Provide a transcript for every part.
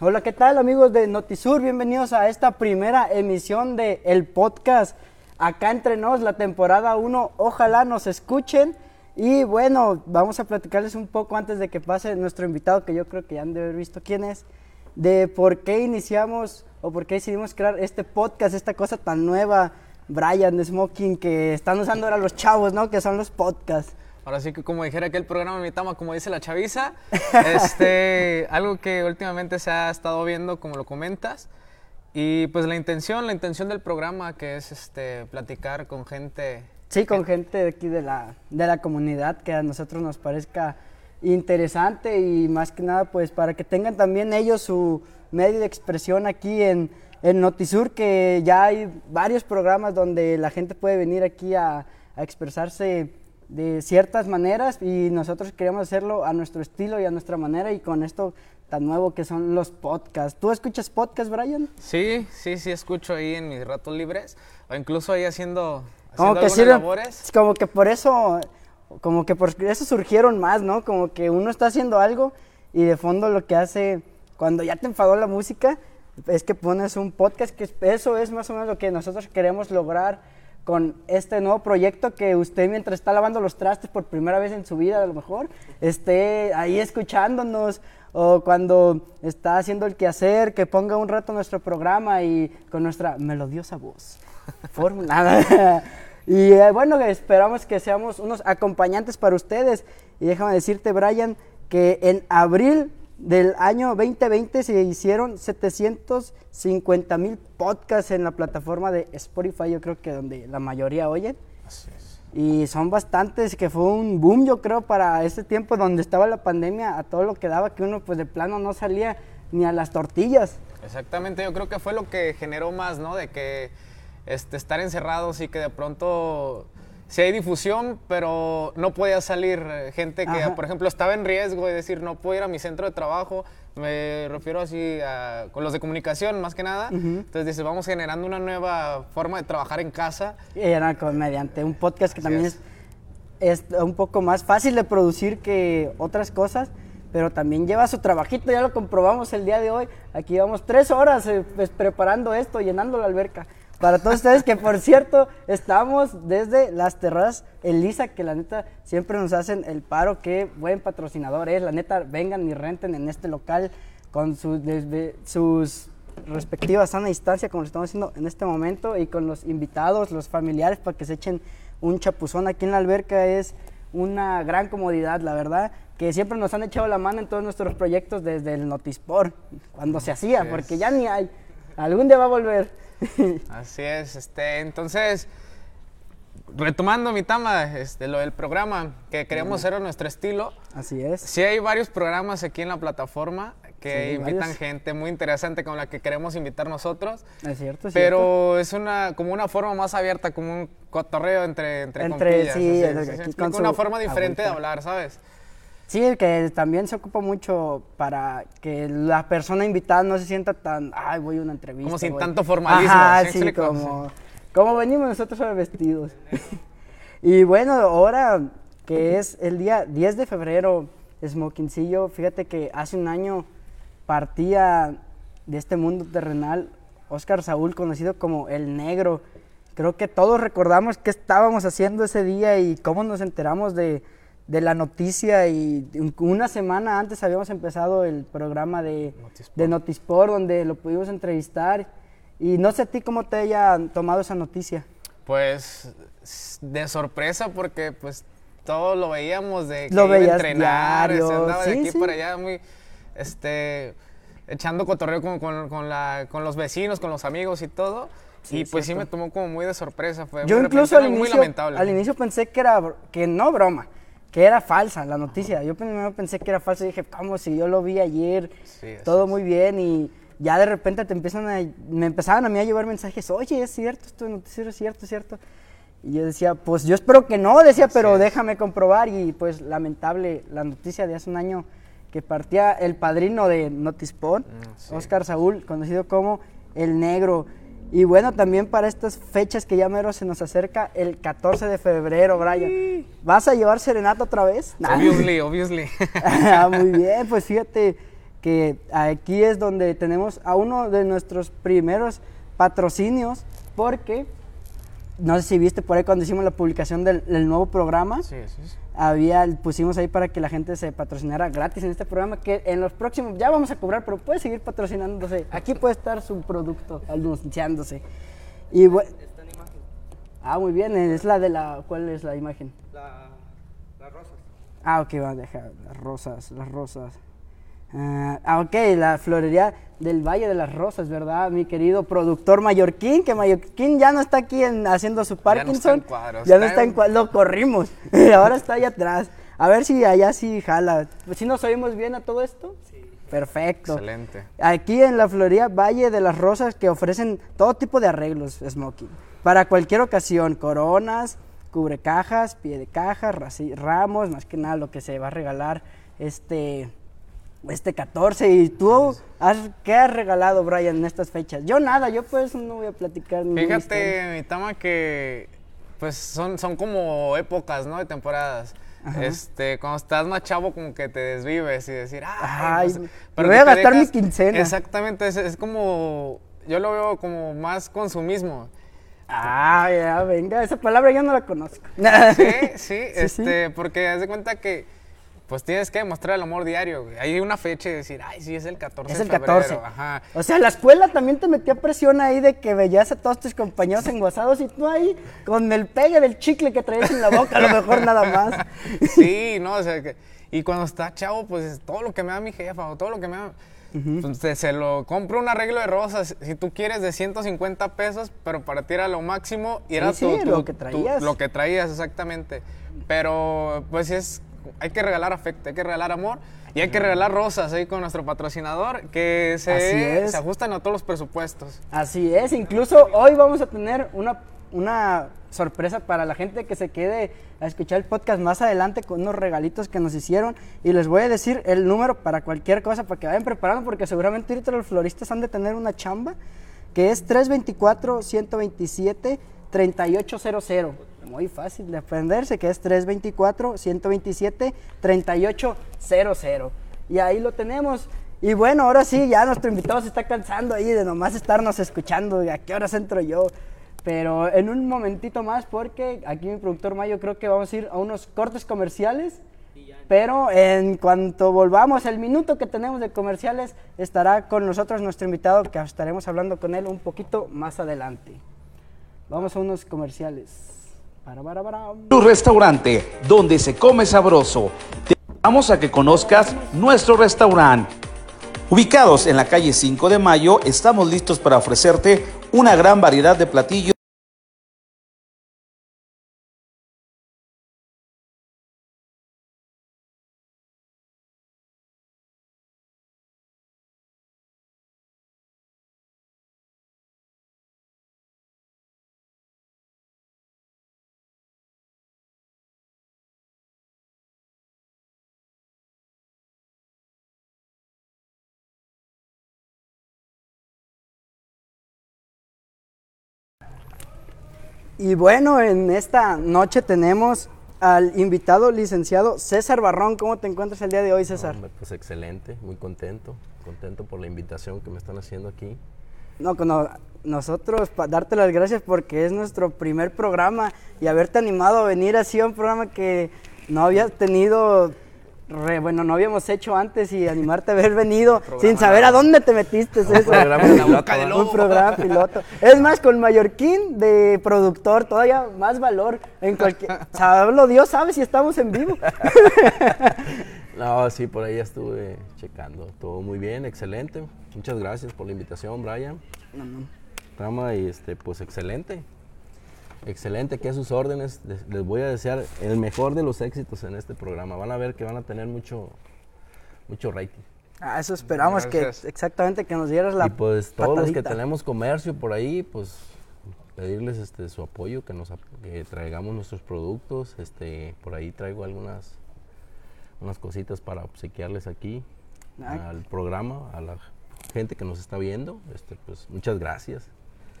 Hola, ¿qué tal amigos de Notisur? Bienvenidos a esta primera emisión de el podcast Acá entre nos, la temporada 1. Ojalá nos escuchen. Y bueno, vamos a platicarles un poco antes de que pase nuestro invitado, que yo creo que ya han de haber visto quién es, de por qué iniciamos o por qué decidimos crear este podcast, esta cosa tan nueva, Brian Smoking, que están usando ahora los chavos, ¿no? Que son los podcasts. Ahora sí que como dijera aquel programa mi tama, como dice la chaviza, este, algo que últimamente se ha estado viendo, como lo comentas, y pues la intención, la intención del programa que es este, platicar con gente. Sí, con gente de aquí de la, de la comunidad que a nosotros nos parezca interesante y más que nada pues para que tengan también ellos su medio de expresión aquí en, en Notisur, que ya hay varios programas donde la gente puede venir aquí a, a expresarse de ciertas maneras y nosotros queremos hacerlo a nuestro estilo y a nuestra manera y con esto tan nuevo que son los podcasts. ¿Tú escuchas podcasts, Brian? Sí, sí, sí escucho ahí en mis ratos libres o incluso ahí haciendo, Como haciendo que algunas sirven- labores. como que por eso, como que por eso surgieron más, ¿no? Como que uno está haciendo algo y de fondo lo que hace cuando ya te enfadó la música es que pones un podcast, que es- eso es más o menos lo que nosotros queremos lograr con este nuevo proyecto que usted mientras está lavando los trastes por primera vez en su vida a lo mejor esté ahí escuchándonos o cuando está haciendo el quehacer que ponga un rato nuestro programa y con nuestra melodiosa voz fórmula y eh, bueno esperamos que seamos unos acompañantes para ustedes. Y déjame decirte Brian que en abril del año 2020 se hicieron 750 mil podcasts en la plataforma de Spotify, yo creo que donde la mayoría oyen. Así es. Y son bastantes, que fue un boom, yo creo, para ese tiempo donde estaba la pandemia, a todo lo que daba, que uno pues de plano no salía ni a las tortillas. Exactamente, yo creo que fue lo que generó más, ¿no? De que este, estar encerrados y que de pronto sí hay difusión, pero no podía salir eh, gente que, Ajá. por ejemplo, estaba en riesgo de decir, no puedo ir a mi centro de trabajo, me refiero así a con los de comunicación más que nada. Entonces dice, vamos generando una nueva forma de trabajar en casa. Y era con- mediante un podcast que Así también es. es. es un poco más fácil de producir que otras cosas, pero también lleva su trabajito, ya lo comprobamos el día de hoy. Aquí llevamos tres horas eh, pues, preparando esto, llenando la alberca. Para todos ustedes que, por cierto, estamos desde las terrazas Elisa, que la neta siempre nos hacen el paro. Qué buen patrocinador es. La neta, vengan y renten en este local con sus, desde sus respectivas sana distancia, como lo estamos haciendo en este momento, y con los invitados, los familiares, para que se echen un chapuzón aquí en la alberca. Es una gran comodidad, la verdad, que siempre nos han echado la mano en todos nuestros proyectos desde el Notisport, cuando se hacía, porque ya ni hay. Algún día va a volver. Así es, este, entonces, retomando mi tama, este, lo del programa, que queríamos hacer a nuestro estilo. Así es. Sí hay varios programas aquí en la plataforma que Sí, invitan varios. gente muy interesante con la que queremos invitar nosotros. Es cierto, es cierto. Pero es una como una forma más abierta, como un cotorreo entre, entre, Entre- compillas. sí, el- se explica, con una forma diferente de hablar, ¿sabes? Sí, que también se ocupa mucho para que la persona invitada no se sienta tan, ay, voy a una entrevista. Como sin voy". tanto formalismo, Ajá, ¿sí como, como venimos nosotros vestidos. y bueno, ahora que es el día 10 de febrero, Smokincillo, fíjate que hace un año partía de este mundo terrenal Oscar Saúl, conocido como El Negro. Creo que todos recordamos qué estábamos haciendo ese día y cómo nos enteramos de, de la noticia y un- una semana antes habíamos empezado el programa de Notisport. de Notisport donde lo pudimos entrevistar y no sé a ti cómo te haya tomado esa noticia. Pues de sorpresa porque pues todos lo veíamos de que Lo iba a entrenar, se diario, andaba de sí, aquí sí. para allá muy este echando cotorreo con, con, con la, con los vecinos, con los amigos y todo. Sí, y pues sí me tomó como muy de sorpresa, fue Yo muy incluso al muy inicio, lamentable. al inicio pensé que era que no broma, que era falsa la noticia. Yo primero pensé que era falsa y dije, ¿cómo si yo lo vi ayer? Sí, todo es. muy bien y ya de repente te empiezan a me empezaban a mí a llevar mensajes, "Oye, es cierto, esto de noticiero es cierto, es cierto." Y yo decía, pues yo espero que no, decía, Así pero es. déjame comprobar. Y pues lamentable, la noticia de hace un año que partía el padrino de Notisport, Mm, sí. Oscar Saúl, conocido como El Negro. Y bueno, también para estas fechas que ya mero se nos acerca, el 14 de febrero, Brian. ¿Vas a llevar serenata otra vez? Obviously, obviously. Ah, muy bien, pues fíjate que aquí es donde tenemos a uno de nuestros primeros patrocinios, porque no sé si viste por ahí cuando hicimos la publicación del, del nuevo programa. Sí, sí, sí. Había, pusimos ahí para que la gente se patrocinara gratis en este programa, que en los próximos ya vamos a cobrar, pero puede seguir patrocinándose. Aquí puede estar su producto anunciándose. Y bue- Esta imagen, ah, muy bien, es la de la, ¿cuál es la imagen? la, las rosas. Ah, ok, va a dejar las rosas, las rosas. Ah, ah, ok, la florería del Valle de las Rosas, ¿verdad? Mi querido productor Mallorquín, que Mallorquín ya no está aquí en- haciendo su Ya no Parkinson. está en cuadro, Ya no está en en- cuadro, lo corrimos. Ahora está allá atrás. A ver si allá sí jala. ¿Sí nos oímos bien a todo esto? Sí. Perfecto. Excelente. Aquí en la Floría Valle de las Rosas que ofrecen todo tipo de arreglos smoking. Para cualquier ocasión, coronas, cubrecajas, pie de caja, ramos, más que nada lo que se va a regalar este, este 14. ¿Y tú has, qué has regalado, Brian, en estas fechas? Yo nada, yo pues no voy a platicar. Fíjate, mi tama, que pues son, son como épocas, ¿no? De temporadas. Este, cuando estás más chavo, como que te desvives y decir, ay, no sé", me voy a gastar mi quincena. Exactamente, es, es como, yo lo veo como más consumismo. Ah, ya, venga, esa palabra yo no la conozco. Sí, sí, sí. este, porque haz de cuenta que pues tienes que demostrar el amor diario. güey. Hay una fecha y decir, ay, sí, es el 14 Es de el febrero. 14. Ajá. O sea, la escuela también te metía presión ahí de que veías a todos tus compañeros enguasados y tú ahí con el pegue del chicle que traías en la boca, a lo mejor nada más. Sí, no, o sea, que- y cuando está chavo, pues todo lo que me da mi jefa o todo lo que me da, pues, se, se lo compro un arreglo de rosas, si tú quieres, de 150 pesos, pero para ti era lo máximo y era Sí, tu- sí, tu- lo que tu- traías. lo que traías, exactamente. Pero, pues es, hay que regalar afecto, hay que regalar amor y hay que regalar rosas ahí con nuestro patrocinador que se, se ajustan a todos los presupuestos. Así es, incluso hoy vamos a tener una, una sorpresa para la gente que se quede a escuchar el podcast más adelante con unos regalitos que nos hicieron. Y les voy a decir el número para cualquier cosa para que vayan preparando porque seguramente ahorita los floristas han de tener una chamba que es 324 127 3800. Muy fácil de aprenderse, que es 324 127 3800. Y ahí lo tenemos. Y bueno, ahora sí, ya nuestro invitado se está cansando ahí de nomás estarnos escuchando, de a qué horas entro yo. Pero en un momentito más, porque aquí mi productor Mayo creo que vamos a ir a unos cortes comerciales. Pero en cuanto volvamos, el minuto que tenemos de comerciales, estará con nosotros nuestro invitado, que estaremos hablando con él un poquito más adelante. Vamos a unos comerciales. Tu restaurante, donde se come sabroso. Te invitamos a que conozcas nuestro restaurante. Ubicados en la calle 5 de Mayo, estamos listos para ofrecerte una gran variedad de platillos. Y bueno, en esta noche tenemos al invitado licenciado César Barrón. ¿Cómo te encuentras el día de hoy, César? Pues excelente, muy contento, contento por la invitación que me están haciendo aquí. No, no, nosotros pa- darte las gracias porque es nuestro primer programa y haberte animado a venir así a un programa que no habías tenido, re- bueno, no habíamos hecho antes y animarte a haber venido sin saber a dónde te metiste, programa de la boca del Un programa piloto. Es más, con Mallorquín de productor, todavía más valor en cualquier... Sablo Dios sabe si estamos en vivo. No, sí, por ahí ya estuve checando, todo muy bien, excelente. Muchas gracias por la invitación, Brian. Rama, y este, pues excelente. Excelente, que a sus órdenes. Les, les voy a desear el mejor de los éxitos en este programa. Van a ver que van a tener mucho, mucho rating. Ah, eso esperamos Gracias. que exactamente que nos dieras la y pues todos los que tenemos comercio por ahí, pues pedirles este su apoyo, que nos ap- que traigamos nuestros productos, este por ahí traigo algunas unas cositas para obsequiarles aquí Ah. al programa, a la gente que nos está viendo, este pues muchas gracias.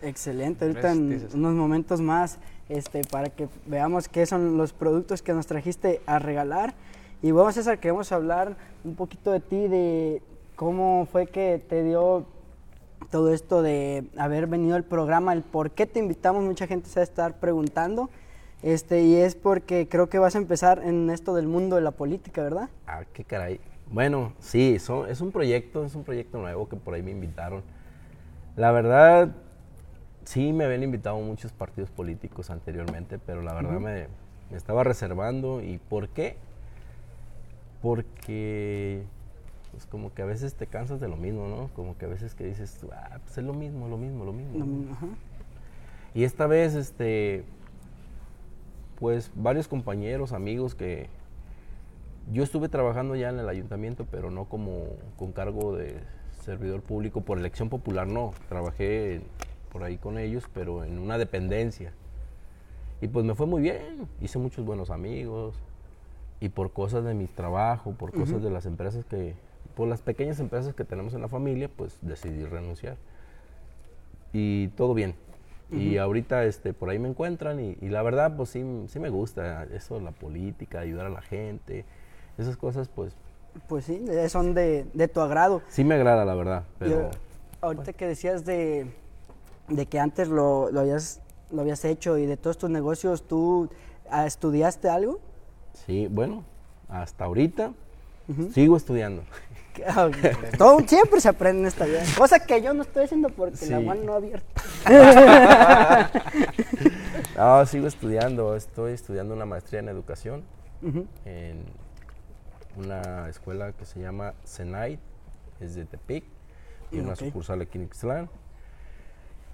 Excelente, ahorita en unos momentos más, este, para que veamos qué son los productos que nos trajiste a regalar. Y bueno, César, queremos hablar un poquito de ti, de cómo fue que te dio todo esto de haber venido al programa, el por qué te invitamos, mucha gente se va a estar preguntando. Este, y es porque creo que vas a empezar en esto del mundo de la política, ¿verdad? Ah, qué caray. Bueno, sí, son- es un proyecto, es un proyecto nuevo que por ahí me invitaron. La verdad, sí me habían invitado muchos partidos políticos anteriormente, pero la verdad me, me estaba reservando. ¿Y por qué? Porque, pues como que a veces te cansas de lo mismo, ¿no? Como que a veces que dices, ah, pues es lo mismo, lo mismo, lo mismo. Lo mismo, ajá. Y esta vez, este, pues varios compañeros, amigos que yo estuve trabajando ya en el ayuntamiento, pero no como con cargo de servidor público por elección popular, no. Trabajé por ahí con ellos, pero en una dependencia. Y pues me fue muy bien, hice muchos buenos amigos. Y por cosas de mi trabajo, por cosas de las empresas que, por las pequeñas empresas que tenemos en la familia, pues decidí renunciar. Y todo bien. Y ahorita este, por ahí me encuentran y, y la verdad pues sí, sí me gusta eso, la política, ayudar a la gente, esas cosas pues Pues sí, son de, de tu agrado. sí me agrada la verdad, pero eh, ahorita que decías de, de que antes lo, lo habías, lo habías hecho y de todos tus negocios, ¿tú ah, estudiaste algo? sí, bueno, hasta ahorita sigo estudiando. Ah, Todo siempre se aprende en esta vida. Cosa que yo no estoy haciendo porque la mano no abierta. No, sigo estudiando, estoy estudiando una maestría en educación en una escuela que se llama Senait, es de Tepic, y una Ok. sucursal aquí en Ixtlán.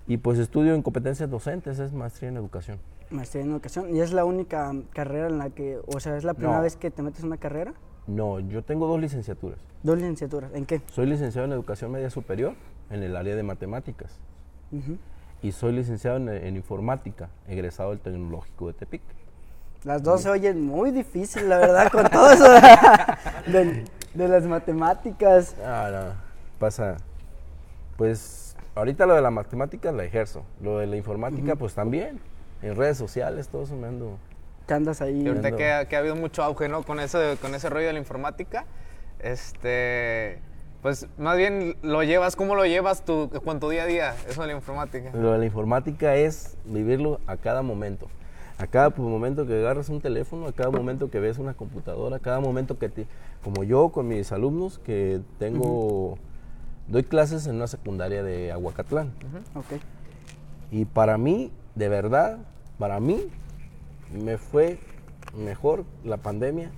Y pues estudio en competencias docentes, es maestría en educación. Maestría en educación. ¿Y es la única carrera en la que, o sea, es la primera No. vez que te metes en una carrera? No, yo tengo dos licenciaturas. Dos licenciaturas. ¿En qué? Soy licenciado en educación media superior en el área de matemáticas y soy licenciado en, en informática, egresado del Tecnológico de Tepic. Las dos se oyen muy difícil, la verdad, con todo eso de, de las matemáticas. Ah, no, pasa. Pues ahorita lo de la matemática la ejerzo, lo de la informática pues también, en redes sociales, todo eso me ando. Que andas ahí. Y ahorita Ando. que ha, que ha habido mucho auge, ¿no? Con ese, con ese rollo de la informática, este, pues más bien lo llevas, ¿cómo lo llevas tú con tu día a día, eso de la informática? Lo de la informática es vivirlo a cada momento. A cada pu- momento que agarras un teléfono, a cada momento que ves una computadora, a cada momento que te... Como yo con mis alumnos que tengo... Doy clases en una secundaria de Aguacatlán. Ok. Y para mí, de verdad, para mí, me fue mejor la pandemia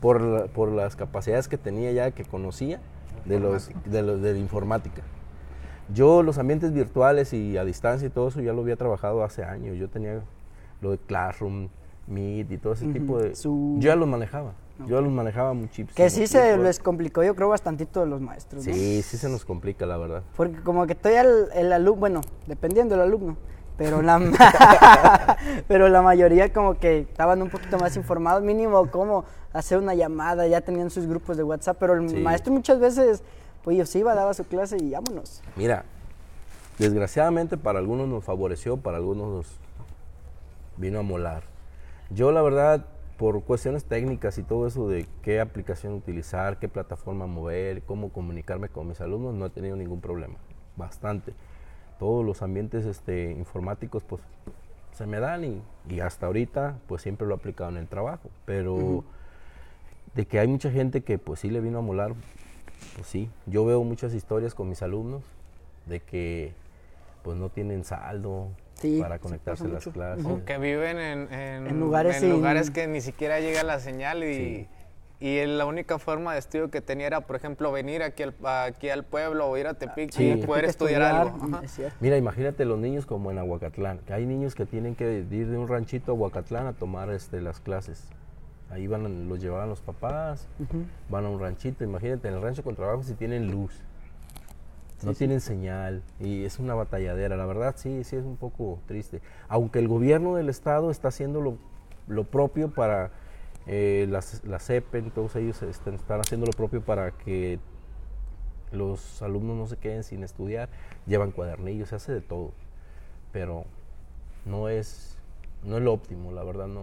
por, la- por las capacidades que tenía ya, que conocía de, los, de, los, de la informática. Yo los ambientes virtuales y a distancia y todo eso ya lo había trabajado hace años. Yo tenía lo de Classroom, Meet y todo ese tipo de... Yo ya los manejaba. Yo los manejaba muchísimo. Que sí se les complicó, yo creo, bastantito de los maestros. ¿no? Sí, sí se nos complica, la verdad. Porque como que todavía el, el alumno, bueno, dependiendo del alumno, pero la, pero la mayoría como que estaban un poquito más informados, mínimo cómo hacer una llamada, ya tenían sus grupos de WhatsApp, pero el Sí. maestro muchas veces, pues yo se iba, daba su clase y vámonos. Mira, desgraciadamente para algunos nos favoreció, para algunos nos vino a molar. Yo la verdad, por cuestiones técnicas y todo eso de qué aplicación utilizar, qué plataforma mover, cómo comunicarme con mis alumnos, no he tenido ningún problema, bastante. Todos los ambientes este, informáticos pues se me dan y, y hasta ahorita pues siempre lo he aplicado en el trabajo, pero de que hay mucha gente que pues sí le vino a molar, pues sí, yo veo muchas historias con mis alumnos de que pues no tienen saldo Sí, para conectarse a las clases. O que viven en, en, En lugares en sin- lugares que ni siquiera llega la señal y, Sí. y la única forma de estudio que tenía era, por ejemplo, venir aquí al, aquí al pueblo o ir a Tepic Sí. y poder estudiar, algo. es. Mira, imagínate los niños como en Aguacatlán, que hay niños que tienen que ir de un ranchito a Aguacatlán a tomar este, las clases. Ahí van, los llevaban los papás, van a un ranchito, imagínate, en el rancho con trabajo si tienen luz, no tienen señal y es una batalladera, la verdad sí, sí es un poco triste. Aunque el gobierno del estado está haciendo lo, lo propio para, eh, las, la CEPEN, todos ellos están, están haciendo lo propio para que los alumnos no se queden sin estudiar, llevan cuadernillos, se hace de todo, pero no es, no es lo óptimo, la verdad no.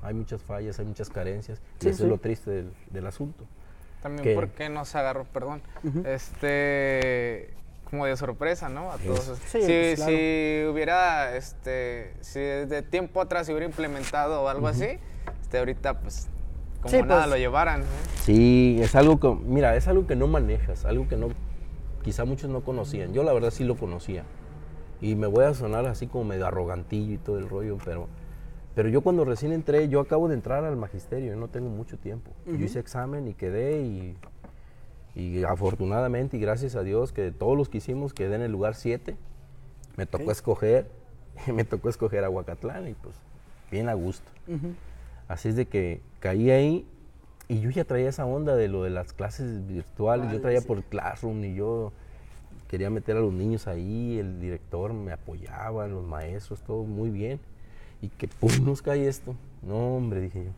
Hay muchas fallas, hay muchas carencias, y eso es lo triste del, del asunto. También que- porque nos agarró, perdón, este, como de sorpresa, ¿no? A todos. Sí, si, pues, claro. si hubiera, este, si desde tiempo atrás se hubiera implementado o algo así, este, ahorita, pues, como Sí, nada pues. lo llevaran. ¿no? Sí, es algo que, mira, es algo que no manejas, algo que no, quizá muchos no conocían. Yo la verdad sí lo conocía. Y me voy a sonar así como medio arrogantillo y todo el rollo, pero, pero yo cuando recién entré, yo acabo de entrar al magisterio, yo no tengo mucho tiempo. Yo hice examen y quedé y, y afortunadamente y gracias a Dios que de todos los que hicimos quedé en el lugar 7. Me tocó escoger, me tocó escoger a Huacatlán y pues bien a gusto. Así es de que caí ahí y yo ya traía esa onda de lo de las clases virtuales. Yo traía por Classroom y yo quería meter a los niños ahí. El director me apoyaba, los maestros, todo muy bien. Y que pum, nos cae esto. No, hombre, dije yo.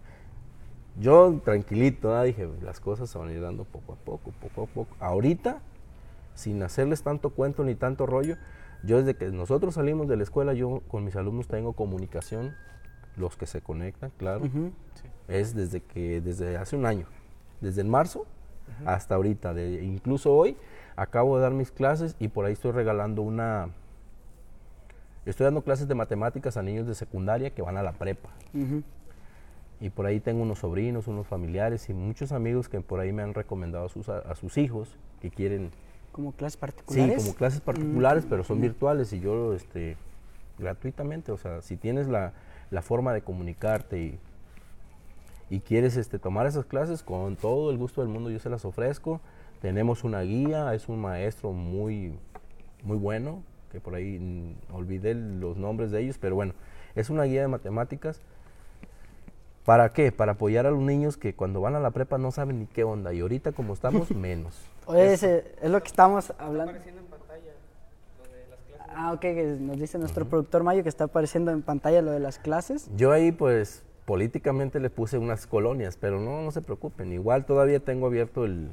Yo tranquilito, ¿ah? dije, las cosas se van a ir dando poco a poco, poco a poco. Ahorita, sin hacerles tanto cuento ni tanto rollo, yo desde que nosotros salimos de la escuela, yo con mis alumnos tengo comunicación, los que se conectan, claro. Es desde que, desde hace un año, desde el marzo hasta ahorita, de- incluso hoy acabo de dar mis clases y por ahí estoy regalando una, estoy dando clases de matemáticas a niños de secundaria que van a la prepa. Y por ahí tengo unos sobrinos, unos familiares y muchos amigos que por ahí me han recomendado a sus, a sus hijos que quieren, Como clases sí, particulares. como clases particulares, pero son virtuales y yo, este, gratuitamente, o sea, si tienes la, la forma de comunicarte y, y quieres este, tomar esas clases, con todo el gusto del mundo yo se las ofrezco. Tenemos una guía, es un maestro muy, muy bueno, que por ahí olvidé los nombres de ellos, pero bueno, es una guía de matemáticas. ¿Para qué? Para apoyar a los niños que cuando van a la prepa no saben ni qué onda y ahorita como estamos, menos. Oye, ese- es lo que estamos hablando. apareciendo en pantalla lo de las clases. Ah, ok, que nos dice nuestro productor Mayo que está apareciendo en pantalla lo de las clases. Yo ahí pues políticamente le puse unas colonias, pero no, no se preocupen, igual todavía tengo abierto el,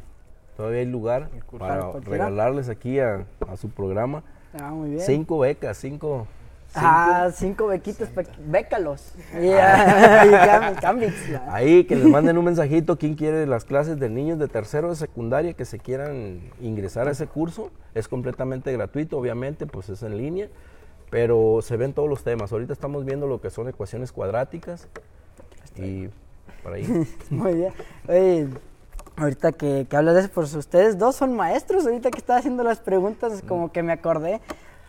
todavía hay lugar Para para regalarles aquí a, a su programa Ah, muy bien. cinco becas, cinco, Ah, cinco bequitos, pe- bécalos. Y, ah, y cam- cambits, ya. Ahí que les manden un mensajito, quién quiere las clases de niños de tercero de secundaria que se quieran ingresar a ese curso. Es completamente gratuito, obviamente, pues es en línea, pero se ven todos los temas. Ahorita estamos viendo lo que son ecuaciones cuadráticas y por ahí. Muy bien. Oye, ahorita que, que hablas de eso, pues ustedes dos son maestros. Ahorita que estaba haciendo las preguntas, como que me acordé.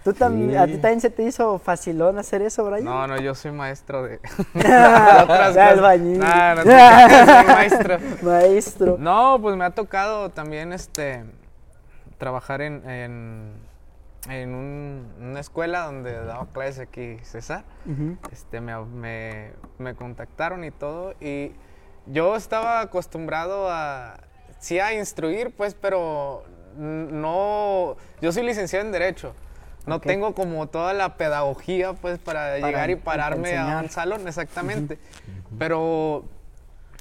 ¿Tú también, Sí. ¿A ti también se te hizo facilón hacer eso, Brian? No, no, yo soy maestro de, de albañil. No, no, soy maestro. Maestro. No, pues me ha tocado también este trabajar en, en, en un- una escuela donde daba clases aquí César. Este, me, me, me contactaron y todo. Y yo estaba acostumbrado a, sí, a instruir, pues, pero no, yo soy licenciado en Derecho. No tengo como toda la pedagogía, pues, para, llegar y para pararme a un salón, exactamente. Pero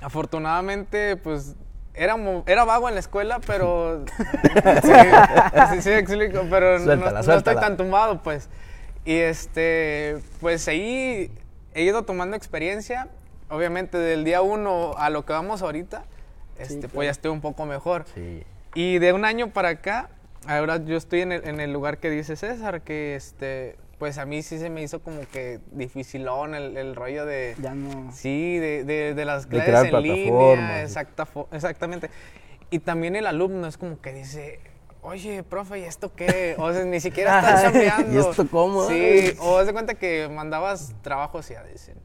afortunadamente, pues, era, era vago en la escuela, pero... sí, sí, sí, explico, pero no- Suéltala, no, estoy tan tumbado, pues. Y este, pues ahí he ido tomando experiencia. Obviamente del día uno a lo que vamos ahorita, este, claro. pues ya estoy un poco mejor. Sí. Y de un año para acá, ahora yo estoy en el, en el lugar que dice César, que este, pues a mí sí se me hizo como que dificilón el, el rollo de... Ya no. Sí, de, de, de las De clases crear en línea, exacta, exactamente. Y también el alumno es como que dice, oye, profe, ¿y esto qué? O sea, ni siquiera estás chambeando. ¿y esto cómo? Sí, o haz de cuenta que mandabas trabajos y ya dicen,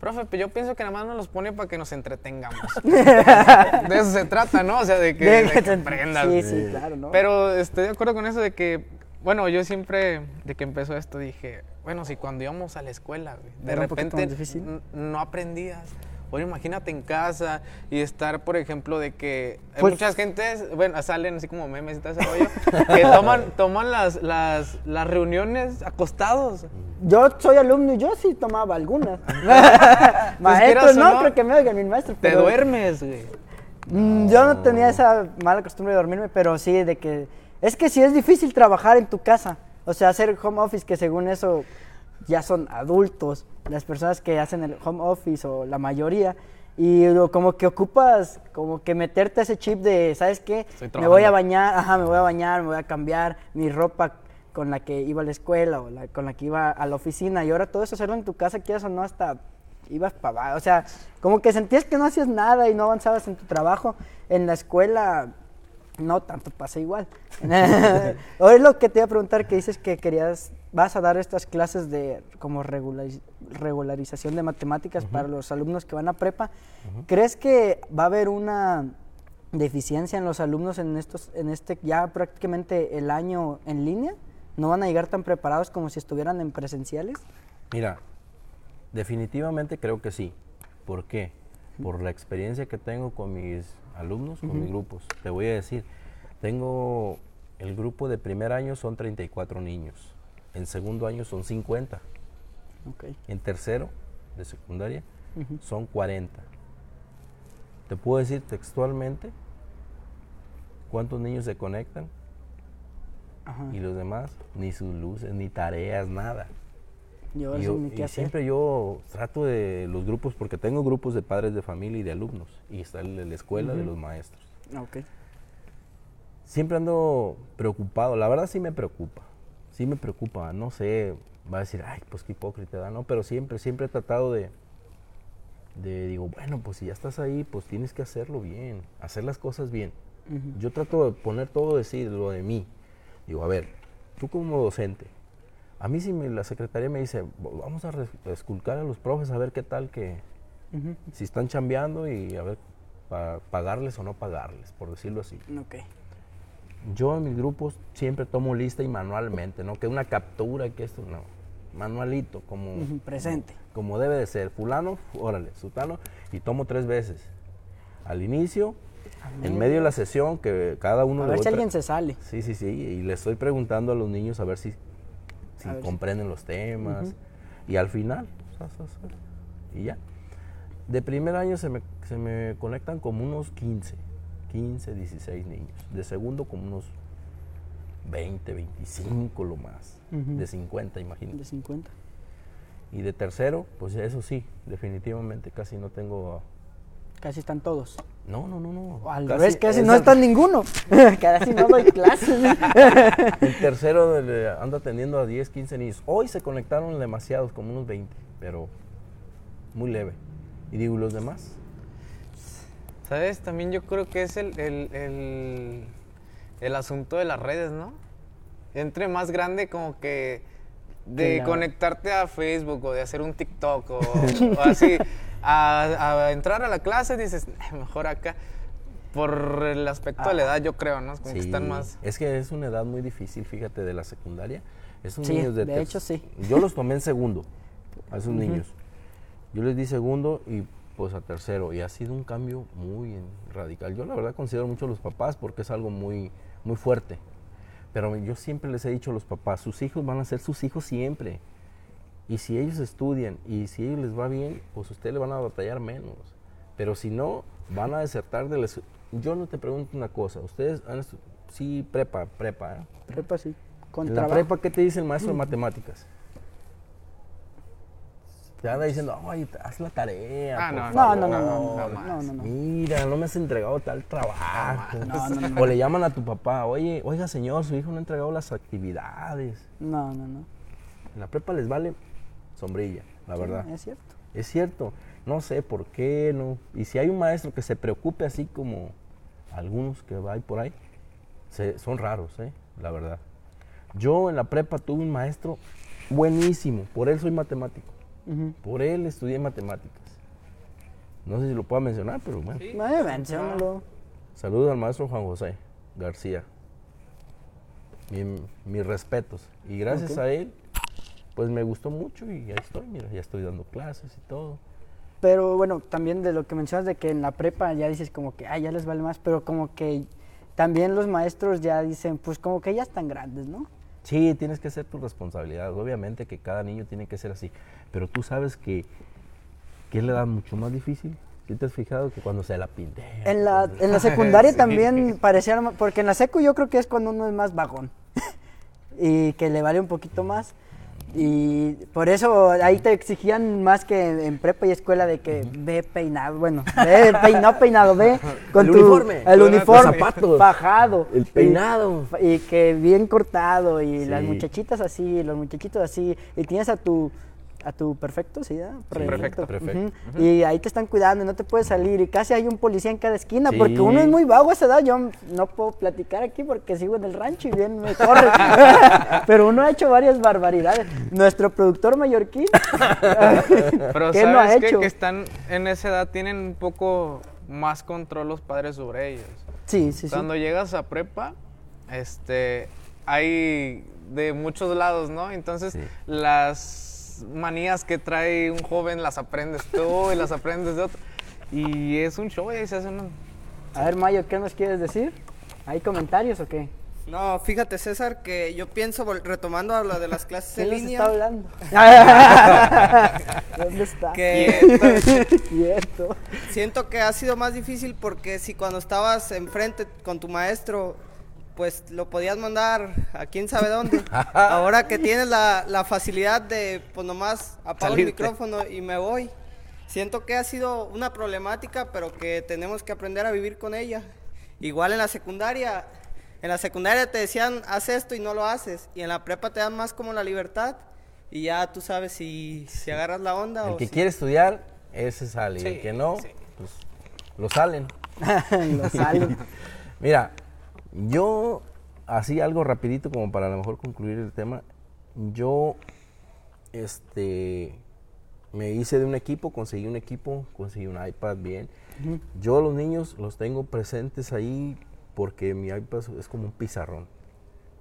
profe, pues yo pienso que nada más nos los pone para que nos entretengamos. de eso se trata, ¿no? O sea, de que, De de que que te- aprendas. Sí, sí, claro, ¿no? Pero estoy de acuerdo con eso de que, bueno, yo siempre, de que empezó esto, dije, bueno, si cuando íbamos a la escuela, de Era repente no aprendías. Bueno, imagínate en casa y estar, por ejemplo, de que hay Pues- muchas gentes, bueno, salen así como memes y todo ese rollo, que toman, toman las, las, las reuniones acostados. Yo soy alumno y yo sí tomaba algunas. quieras Maestros, o no, no, creo que me oigan mi maestro. Te pero- duermes, güey. Mm, Yo no tenía esa mala costumbre de dormirme, pero sí de que... Es que sí es difícil trabajar en tu casa. O sea, hacer home office, que según eso ya son adultos, las personas que hacen el home office o la mayoría. Y como que ocupas, como que meterte ese chip de, ¿sabes qué? Me voy a bañar, ajá, me voy a bañar, me voy a cambiar mi ropa con la que iba a la escuela o la- con la que iba a la oficina. Y ahora todo eso hacerlo en tu casa, quieras o no, hasta ibas para abajo. O sea, como que sentías que no hacías nada y no avanzabas en tu trabajo. En la escuela, no tanto pasa igual. Hoy lo que te iba a preguntar, que dices que querías, vas a dar estas clases de como regulariz- regularización de matemáticas para los alumnos que van a prepa. ¿Crees que va a haber una deficiencia en los alumnos en estos, en este ya prácticamente el año en línea? ¿No van a llegar tan preparados como si estuvieran en presenciales? Mira, definitivamente creo que sí. ¿Por qué? Por la experiencia que tengo con mis alumnos, con mis grupos. Te voy a decir, tengo el grupo de primer año son 34 niños, en segundo año son 50, Ok. en tercero de secundaria son 40. Te puedo decir textualmente cuántos niños se conectan Ajá. y los demás ni sus luces, ni tareas, nada. Yo, Y, yo- y siempre yo trato de los grupos, porque tengo grupos de padres de familia y de alumnos, y está la escuela de los maestros. Ok. Siempre ando preocupado, la verdad sí me preocupa, sí me preocupa, no sé, va a decir, ay, pues qué hipócrita, ¿verdad? no, pero siempre, siempre he tratado de, de, digo, bueno, pues si ya estás ahí, pues tienes que hacerlo bien, hacer las cosas bien. Yo trato de poner todo de sí, lo de mí. Digo, a ver, tú como docente, a mí si me- la secretaría me dice, "Vo- vamos a esculcar a los profes a ver qué tal que, si están chambeando y a ver, para pagarles o no pagarles, por decirlo así. Ok. Yo en mis grupos siempre tomo lista y manualmente, no que una captura, que esto, no. Manualito, como, presente. como debe de ser. Fulano, fu- órale, sutano, y tomo tres veces. Al inicio, en medio de la sesión, que cada uno A ver si alguien se sale. Sí, sí, sí, y le estoy preguntando a los niños a ver si, si ver si- comprenden los temas. Y al final, y ya. De primer año se me, se me conectan como unos 15, 15, 16 niños. De segundo como unos 20, 25 lo más. Ujú. De 50, De imagínate. 50. Y de tercero, pues eso sí, definitivamente casi no tengo... Casi están todos. No, no, no, no. Al revés, casi no está ninguno. casi no doy clases. El tercero le anda atendiendo a 10, 15 niños. Hoy se conectaron demasiados, como unos 20, pero muy leve. Y digo, ¿y los demás? ¿Sabes? También yo creo que es el, el, el, el asunto de las redes, ¿no? Entre más grande como que de conectarte a Facebook o de hacer un TikTok o, o así, a, a entrar a la clase dices, "Eh, mejor acá. Por el aspecto de la edad, yo creo, ¿no? Como que están más... Es que es una edad muy difícil, fíjate, de la secundaria. Esos Sí, niños de, de hecho, sí. Yo los tomé en segundo, a esos niños. Yo les di segundo y pues a tercero. Y ha sido un cambio muy radical. Yo la verdad considero mucho a los papás porque es algo muy, muy fuerte. Pero yo siempre les he dicho a los papás, sus hijos van a ser sus hijos siempre. Y si ellos estudian y si a ellos les va bien, pues ustedes le van a batallar menos. Pero si no, van a desertar de la... escu- Yo no te pregunto una cosa, ustedes han estu- sí, prepa, prepa, ¿eh? Prepa sí. Con En la prepa, ¿qué te dice el maestro de matemáticas? Te anda diciendo, ay, haz la tarea. Ah, por no, No, no, no, favor. no, no, no, no, no. Mira, no me has entregado tal trabajo. No, no, no. O le llaman a tu papá, oye, oiga señor, su hijo no ha entregado las actividades. No, no, no. En la prepa les vale sombrilla, la verdad. Es cierto. Es cierto, no sé por qué, no. Y si hay un maestro que se preocupe así como algunos que hay por ahí, se- son raros, ¿eh? la verdad. Yo en la prepa tuve un maestro buenísimo, por él soy matemático, por él estudié matemáticas. No sé si lo puedo mencionar, pero bueno. Ay, menciónalo. Saludos al maestro Juan José García. Mi- mis respetos. Y gracias a él, pues me gustó mucho y ya estoy, mira, ya estoy dando clases y todo. Pero bueno, también de lo que mencionas de que en la prepa ya dices como que, ay, ya les vale más, pero como que también los maestros ya dicen, pues como que ya están grandes, ¿no? Sí, tienes que hacer tu responsabilidad. Obviamente que cada niño tiene que ser así. Pero tú sabes que, que es la edad mucho más difícil. ¿Sí te has fijado que cuando se la pintea? En la, en la secundaria también parecía, porque en la secu yo creo que es cuando uno es más vagón y que le vale un poquito más. Y por eso ahí te exigían más que en prepa y escuela de que ve peinado, bueno, ve peinado, peinado, ve con El tu uniforme. el Los uniforme, zapatos. bajado, El peinado. y, que bien cortado y las muchachitas así, los muchachitos así y tienes a tu a tu perfecto, sí, ¿verdad? Perfecto. Perfecto. Ujú. Y ahí te están cuidando y no te puedes salir. Y casi hay un policía en cada esquina. Sí. Porque uno es muy vago a esa edad. Yo no puedo platicar aquí porque sigo en el rancho y bien me corre. Pero uno ha hecho varias barbaridades. Nuestro productor mallorquín. Pero ¿Qué ¿sabes no ha qué? hecho? Que están en esa edad tienen un poco más control los padres sobre ellos. Sí, sí, sí. Cuando llegas a prepa, este, hay de muchos lados, ¿no? Entonces, Sí. las manías que trae un joven las aprendes tú y las aprendes de otro. Y es un show y ahí se hace un... A ver, Mayo, ¿qué nos quieres decir? ¿Hay comentarios o qué? No, fíjate César que yo pienso, retomando a lo de las clases ¿Quién en línea, está hablando? ¿Dónde está? que siento que ha sido más difícil porque si cuando estabas enfrente con tu maestro, pues lo podías mandar a quién sabe dónde. Ahora que tienes la, la facilidad de, pues nomás apago el micrófono y me voy. Siento que ha sido una problemática, pero que tenemos que aprender a vivir con ella. Igual en la secundaria, en la secundaria te decían, haz esto y no lo haces. Y en la prepa te dan más como la libertad. Y ya tú sabes si, si agarras la onda El o que si- quiere estudiar, ese sale. y el Sí, que no, sí. pues lo salen. Lo salen. Mira, yo, así algo rapidito como para a lo mejor concluir el tema, yo, este, me hice de un equipo, conseguí un equipo, conseguí un iPad bien. Yo los niños los tengo presentes ahí porque mi iPad es como un pizarrón.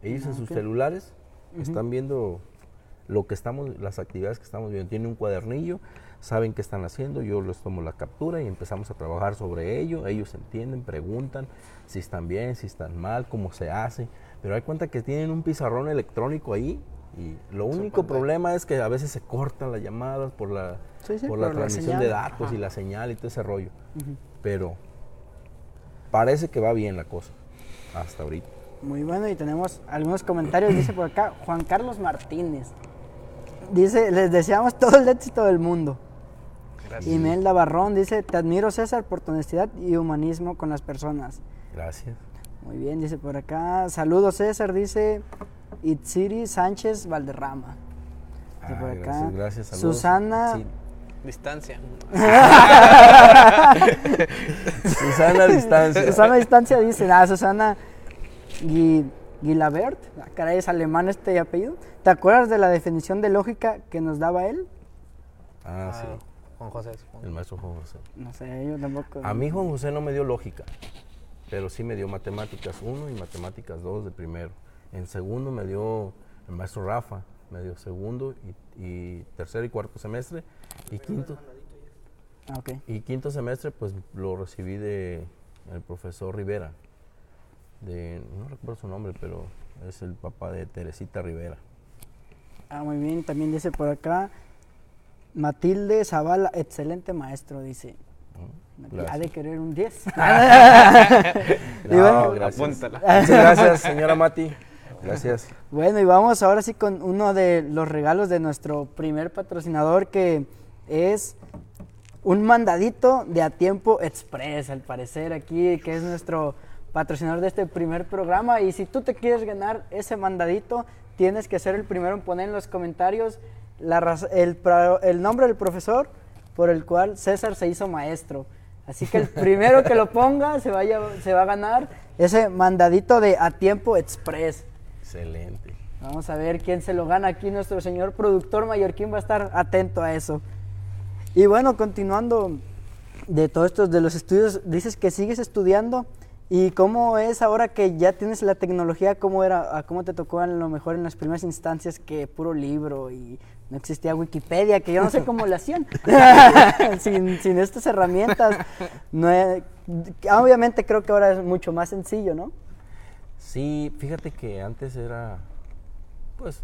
Ellos en sus celulares están viendo lo que estamos, las actividades que estamos viendo. Tienen un cuadernillo, saben qué están haciendo, yo les tomo la captura y empezamos a trabajar sobre ello. Ellos entienden, preguntan si están bien, si están mal, cómo se hace. Pero hay cuenta que tienen un pizarrón electrónico ahí y lo único problema es que a veces se cortan las llamadas por la, Sí, sí, por la transmisión de datos y la señal y todo ese rollo. Pero parece que va bien la cosa hasta ahorita. Muy bueno, y tenemos algunos comentarios. Dice por acá Juan Carlos Martínez. Dice, les deseamos todo el éxito del mundo. Gracias. Imelda Barrón dice, te admiro César por tu honestidad y humanismo con las personas. Gracias. Muy bien, dice por acá. Saludos César, dice Itziri Sánchez Valderrama. Dice Ah, por acá. gracias, gracias. saludos. Susana. Sí, Distancia. Susana distancia. Susana distancia dice, ah, Susana Gui- Guilabert, ah, caray, es alemán este apellido. ¿Te acuerdas de la definición de lógica que nos daba él? Ah, sí. Juan José, supongo. El maestro Juan José. No sé, yo tampoco. A mí Juan José no me dio lógica, pero sí me dio matemáticas 1 y matemáticas 2 de primero. En segundo me dio el maestro Rafa, me dio segundo y, y tercero y cuarto semestre. Y quinto, Ah, ok. y quinto semestre pues lo recibí de el profesor Rivera. De, no recuerdo su nombre, pero es el papá de Teresita Rivera. Ah, muy bien, también dice por acá Matilde Zavala, excelente maestro, dice. Ha Gracias. de querer un 10. Y No, bueno, gracias. Apúntala. Muchas gracias, señora Mati. Gracias. Bueno, y vamos ahora sí con uno de los regalos de nuestro primer patrocinador que es un mandadito de a tiempo express, al parecer aquí, que es nuestro patrocinador de este primer programa. Y si tú te quieres ganar ese mandadito, tienes que ser el primero en poner en los comentarios la el, el nombre del profesor por el cual César se hizo maestro. Así que el primero que lo ponga se, vaya, se va a ganar ese mandadito de a tiempo express. Excelente. Vamos a ver quién se lo gana aquí. Nuestro señor productor mallorquín va a estar atento a eso. Y bueno, continuando de todo esto de los estudios, dices que sigues estudiando. ¿Y cómo es ahora que ya tienes la tecnología? ¿Cómo era, a cómo te tocó a lo mejor en las primeras instancias que puro libro y no existía Wikipedia, que yo no sé cómo le hacían sin, sin estas herramientas? No obviamente creo que ahora es mucho más sencillo, ¿no? Sí, fíjate que antes era, pues,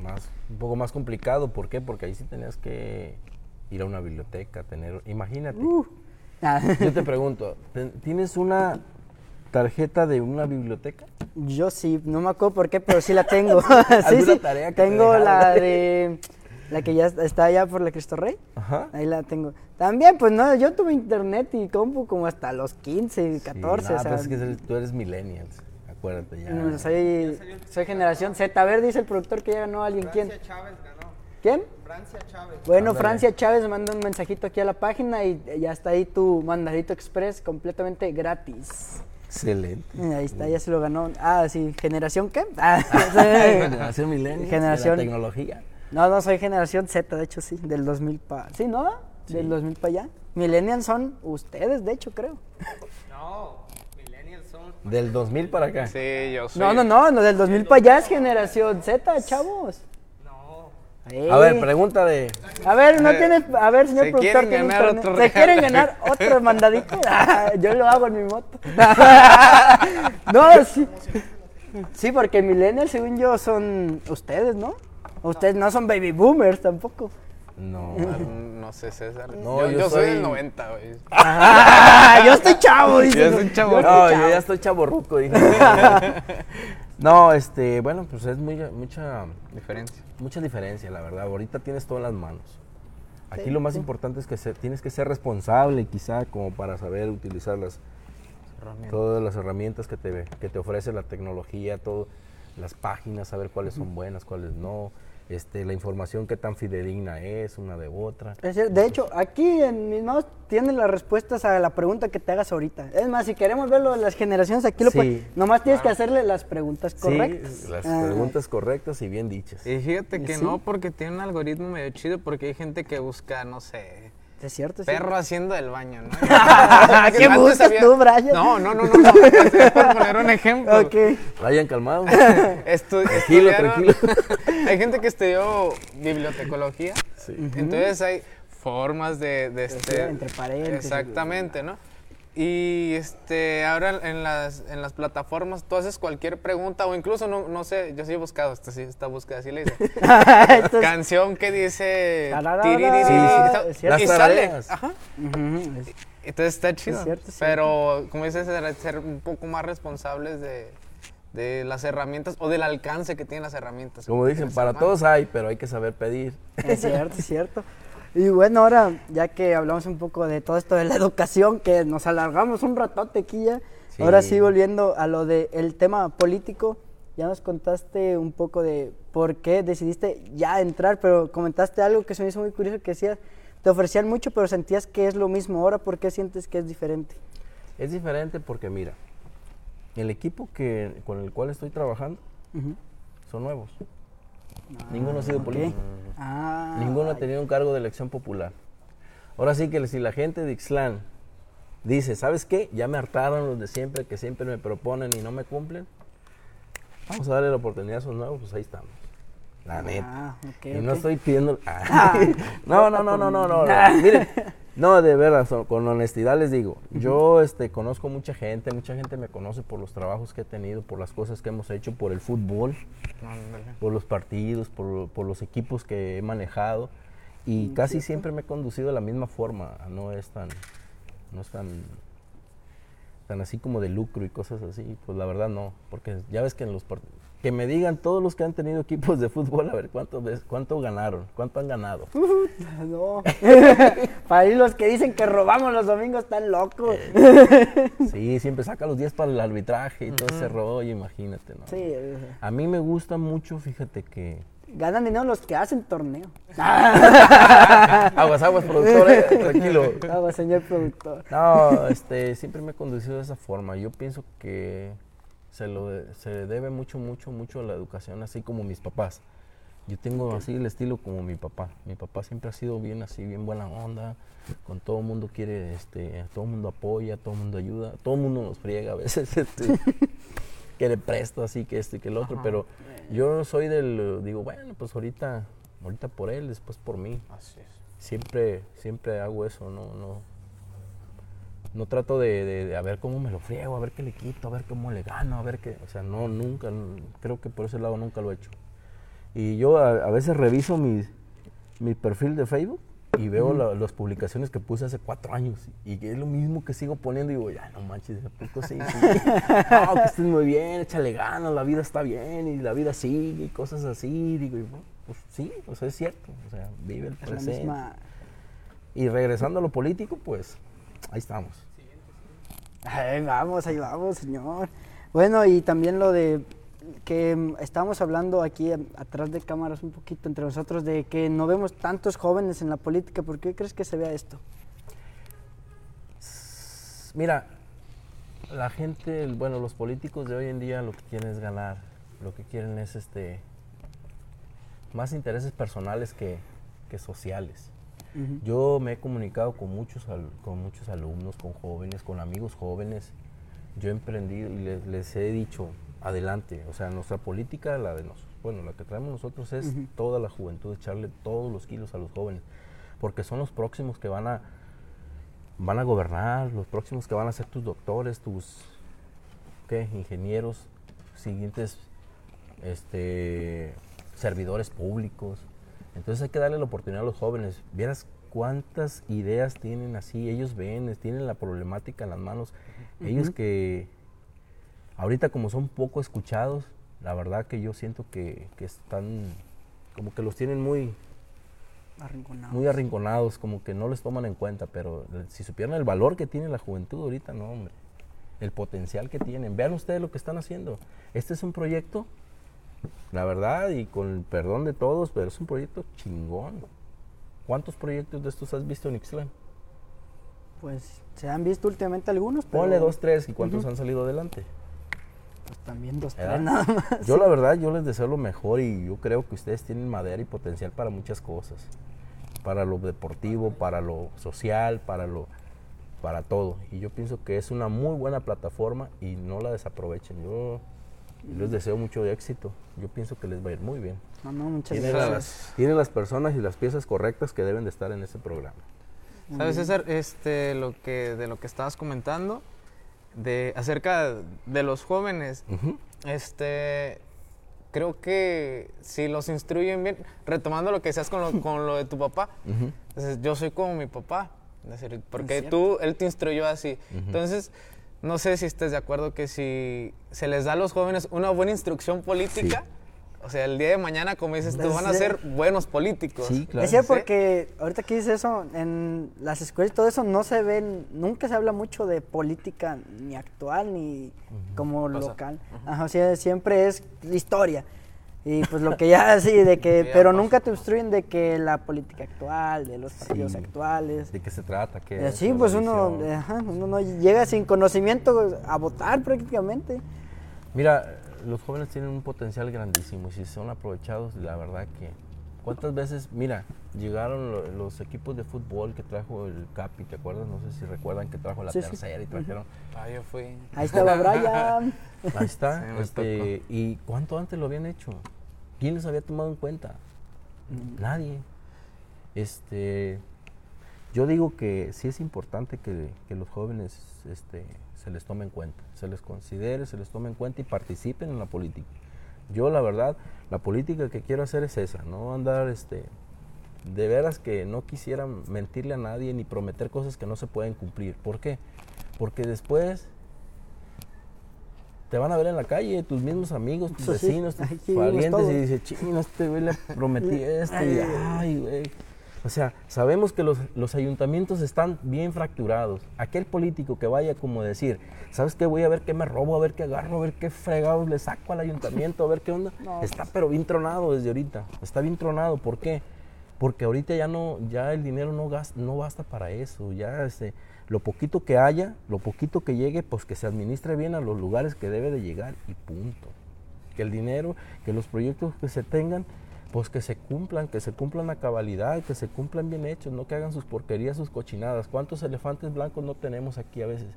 más, un poco más complicado. ¿Por qué? Porque ahí sí tenías que ir a una biblioteca, tener, imagínate. Ah, Yo te pregunto, ¿ten- ¿tienes una tarjeta de una biblioteca? Yo sí, no me acuerdo por qué, pero sí la tengo. sí, ¿Alguna sí. tarea que te tengo la dejaron? de la que ya está- está allá por la Cristo Rey. Ajá. Ahí la tengo. También, pues no, yo tuve internet y compu como hasta los 15, 14, Sí, no, o sea, pues es que tú eres millennials, acuérdate ya. no, soy, soy generación Z. A ver, dice el productor que ya ganó alguien. ¿Quién? Francia Chávez ganó. ¿Quién? Francia Chávez. Bueno, Ándale. Francia Chávez manda un mensajito aquí a la página y ya está ahí tu mandadito express completamente gratis. Excelente. Ahí está, ya se lo ganó. Ah, sí, ¿generación qué? Ah, Generación millennials, Generación- de la tecnología. No, no, soy generación Z, de hecho sí, del 2000 para... Sí, ¿no? Del 2000 para allá. Millennials son ustedes, de hecho, creo. No, millennials son. Del 2000 para acá. Sí, yo soy. No, no, no, no, del 2000 para allá es generación Z, chavos. A ver, pregunta de... A ver, no Eh, tienes... A ver, señor ¿se productor, quieren ¿tiene ganar internet? otro ¿Se quieren ganar otro mandadito? Ah, Yo lo hago en mi moto. no, sí. Sí, porque millennials, según yo, son ustedes, ¿no? Ustedes no son baby boomers tampoco. No, No sé, César. No, yo, yo yo soy del 90, güey. Ah, yo estoy chavo, dice. Yo soy chavo. no, yo ya estoy chaborruco, dije. No, este, bueno, pues es muy, mucha, Diferencia. mucha diferencia, la verdad. Ahorita tienes todo en las manos. Aquí Sí, lo más sí. importante es que se- tienes que ser responsable, quizá, como para saber utilizar las, todas las herramientas que te, que te ofrece la tecnología, todo, las páginas, saber cuáles son buenas, cuáles no, este, la información qué tan fidedigna es una de otra. Es De hecho, aquí en mis manos tienen las respuestas a la pregunta que te hagas ahorita. Es más, si queremos verlo de las generaciones, aquí lo Sí. puedes. Nomás tienes que hacerle las preguntas Sí, correctas. las Ah, preguntas correctas y bien dichas. Y fíjate que Sí. no, porque tiene un algoritmo medio chido, porque hay gente que busca, no sé, Es cierto, es perro haciendo el baño, ¿no? ¿Qué buscas había- tú, Brian? No, no, no, no, no. A poner un ejemplo. Ok. Vayan calmados. Estu- Tranquilo, estudiaron- tranquilo. hay gente que estudió bibliotecología. Sí. Entonces hay formas de, de este, entre paréntesis. Exactamente, ¿no? Y este, ahora en las, en las plataformas tú haces cualquier pregunta o incluso, no, no sé, yo sí he buscado, esta, sí, esta búsqueda así le es- Canción que dice... Sí, sí, está- es cierto. y sale. Ajá. Entonces está chido. cierto, es pero, como dices, ser, un poco más responsables de, de las herramientas o del alcance que tienen las herramientas. Como dicen, para todos hay, pero hay que saber pedir. Es cierto, es cierto. Y bueno, ahora ya que hablamos un poco de todo esto de la educación, que nos alargamos un ratote aquí ya, Sí. ahora sí volviendo a lo del tema político, ya nos contaste un poco de por qué decidiste ya entrar, pero comentaste algo que se me hizo muy curioso, que decías, te ofrecían mucho, pero sentías que es lo mismo ahora, ¿por qué sientes que es diferente? Es diferente porque, mira, el equipo que, con el cual estoy trabajando son nuevos. Ninguno ha sido político. Ah, Ninguno ha tenido un cargo de elección popular. Ahora sí que si la gente de Ixtlán dice, ¿sabes qué? Ya me hartaron los de siempre, que siempre me proponen y no me cumplen. Vamos a darle la oportunidad a esos nuevos, pues ahí estamos. La neta. Ah, y no estoy pidiendo... Ah. no, no, no, no, no, no. no. Miren, no, de verdad, con honestidad les digo, yo este, conozco mucha gente, mucha gente me conoce por los trabajos que he tenido, por las cosas que hemos hecho, por el fútbol por los partidos, por, por los equipos que he manejado y casi siempre me he conducido de la misma forma, no es tan, no es tan, tan así como de lucro y cosas así, pues la verdad no, porque ya ves que en los part- que me digan todos los que han tenido equipos de fútbol a ver cuánto cuánto ganaron, cuánto han ganado. No. Para ir los que dicen que robamos los domingos están locos. Sí, siempre saca los 10 para el arbitraje y todo ese rollo, imagínate, ¿no? Sí, eh, A mí me gusta mucho, fíjate que ganan dinero los que hacen torneo. aguas aguas productor, eh, tranquilo. Vamos, señor productor. No, este, siempre me he conducido de esa forma. Yo pienso que se lo de- se debe mucho, mucho, mucho a la educación, así como mis papás. Yo tengo así el estilo como mi papá. Mi papá siempre ha sido bien así, bien buena onda. Con todo el mundo quiere, este, todo el mundo apoya, todo el mundo ayuda, todo el mundo nos friega a veces, este, que le presto así, que esto y que el otro. Pero yo soy del, digo, bueno, pues ahorita, ahorita por él, después por mí Así es. siempre, siempre hago eso, no, no, no trato de, de- de a ver cómo me lo friego, a ver qué le quito, a ver cómo le gano, a ver qué, o sea, no, nunca, creo que por ese lado nunca lo he hecho. Y yo a, a veces reviso mi, mi perfil de Facebook y veo la- las publicaciones que puse hace cuatro años y es lo mismo que sigo poniendo y digo, ya no manches, ¿a poco sí? sí? no, que estés muy bien, échale ganas, la vida está bien y la vida sigue y cosas así. Digo, y, pues sí, o sea, es cierto, o sea, vive el presente. misma. Y regresando a lo político, pues ahí estamos. Ahí vamos, ahí vamos, señor. Bueno, y también lo de que mm, estábamos hablando aquí em, atrás de cámaras un poquito entre nosotros de que no vemos tantos jóvenes en la política. ¿Por qué crees que se vea esto? Mira, la gente, bueno, los políticos de hoy en día lo que quieren es ganar, lo que quieren es este más intereses personales que, que sociales. Yo me he comunicado con muchos, con muchos alumnos, con jóvenes, con amigos jóvenes. Yo he emprendido y les, les he dicho, adelante, o sea, nuestra política, la de nosotros, bueno, la que traemos nosotros es toda la juventud, echarle todos los kilos a los jóvenes, porque son los próximos que van a, van a gobernar, los próximos que van a ser tus doctores, tus ¿qué? ingenieros, siguientes este, servidores públicos. Entonces hay que darle la oportunidad a los jóvenes. Vieras cuántas ideas tienen así, ellos ven, tienen la problemática en las manos. Ellos que ahorita como son poco escuchados, la verdad que yo siento que, que están, como que los tienen muy, Arrinconado. muy arrinconados, como que no les toman en cuenta, pero si supieran el valor que tiene la juventud ahorita, no, hombre, el potencial que tienen. Vean ustedes lo que están haciendo. Este es un proyecto, la verdad, y con el perdón de todos, pero es un proyecto chingón. ¿Cuántos proyectos de estos has visto en Ixtlán? Pues se han visto últimamente algunos, pero Ponle dos, tres, ¿y cuántos han salido adelante? pues, también dos, ¿verdad? tres nada más. Yo la verdad, yo les deseo lo mejor y yo creo que ustedes tienen madera y potencial para muchas cosas. Para lo deportivo, para lo social, para lo para todo. Y yo pienso que es una muy buena plataforma y no la desaprovechen. Yo les deseo mucho éxito. Yo pienso que les va a ir muy bien. No, no, muchas Tienen gracias. las, tienen las personas y las piezas correctas que deben de estar en ese programa. ¿Sabes, César? Este, lo que, de lo que estabas comentando, de, acerca de los jóvenes, Ujú. este, creo que si los instruyen bien, retomando lo que decías con lo, con lo de tu papá, Ujú. entonces, yo soy como mi papá, es decir, porque tú, él te instruyó así. Entonces, no sé si estés de acuerdo que si se les da a los jóvenes una buena instrucción política, o sea, el día de mañana, como dices tú, Pues, van a ser buenos políticos. Sí, claro. Decía Sí. porque ahorita que dices eso, en las escuelas y todo eso no se ven, nunca se habla mucho de política ni actual ni como local. Ajá, o sea, siempre es historia. Y pues lo que ya así, de que, Sí, pero nunca te instruyen de que la política actual, de los partidos Sí. actuales. ¿De qué se trata? ¿Qué Y es así la pues uno, ajá, uno no llega sin conocimiento a votar prácticamente. Mira, los jóvenes tienen un potencial grandísimo y si son aprovechados, la verdad que... ¿Cuántas veces, mira, llegaron lo- los equipos de fútbol que trajo el Capi, ¿te acuerdas? No sé si recuerdan que trajo la Sí, sí. tercera y trajeron... Ah, yo fui. Ahí estaba Brian. Ahí está. Sí, este, ¿Y cuánto antes lo habían hecho? ¿Quién les había tomado en cuenta? Nadie. Este, yo digo que sí es importante que, que los jóvenes este, se les tome en cuenta, se les considere, se les tome en cuenta y participen en la política. Yo la verdad, la política que quiero hacer es esa, no andar este, de veras que no quisiera mentirle a nadie ni prometer cosas que no se pueden cumplir. ¿Por qué? Porque después te van a ver en la calle, tus mismos amigos, tus vecinos, tus parientes, y dices, chino, este güey le prometí esto, y ay, güey. O sea, sabemos que los, los ayuntamientos están bien fracturados. Aquel político que vaya como decir, ¿sabes qué? Voy a ver qué me robo, a ver qué agarro, a ver qué fregados le saco al ayuntamiento, a ver qué onda. está pero bien tronado desde ahorita. Está bien tronado. ¿Por qué? Porque ahorita ya no, ya el dinero no, gas- no basta para eso. Ya este, lo poquito que haya, lo poquito que llegue, pues que se administre bien a los lugares que debe de llegar y punto. Que el dinero, que los proyectos que se tengan, pues que se cumplan, que se cumplan a cabalidad, que se cumplan bien hechos, no que hagan sus porquerías, sus cochinadas. ¿Cuántos elefantes blancos no tenemos aquí a veces?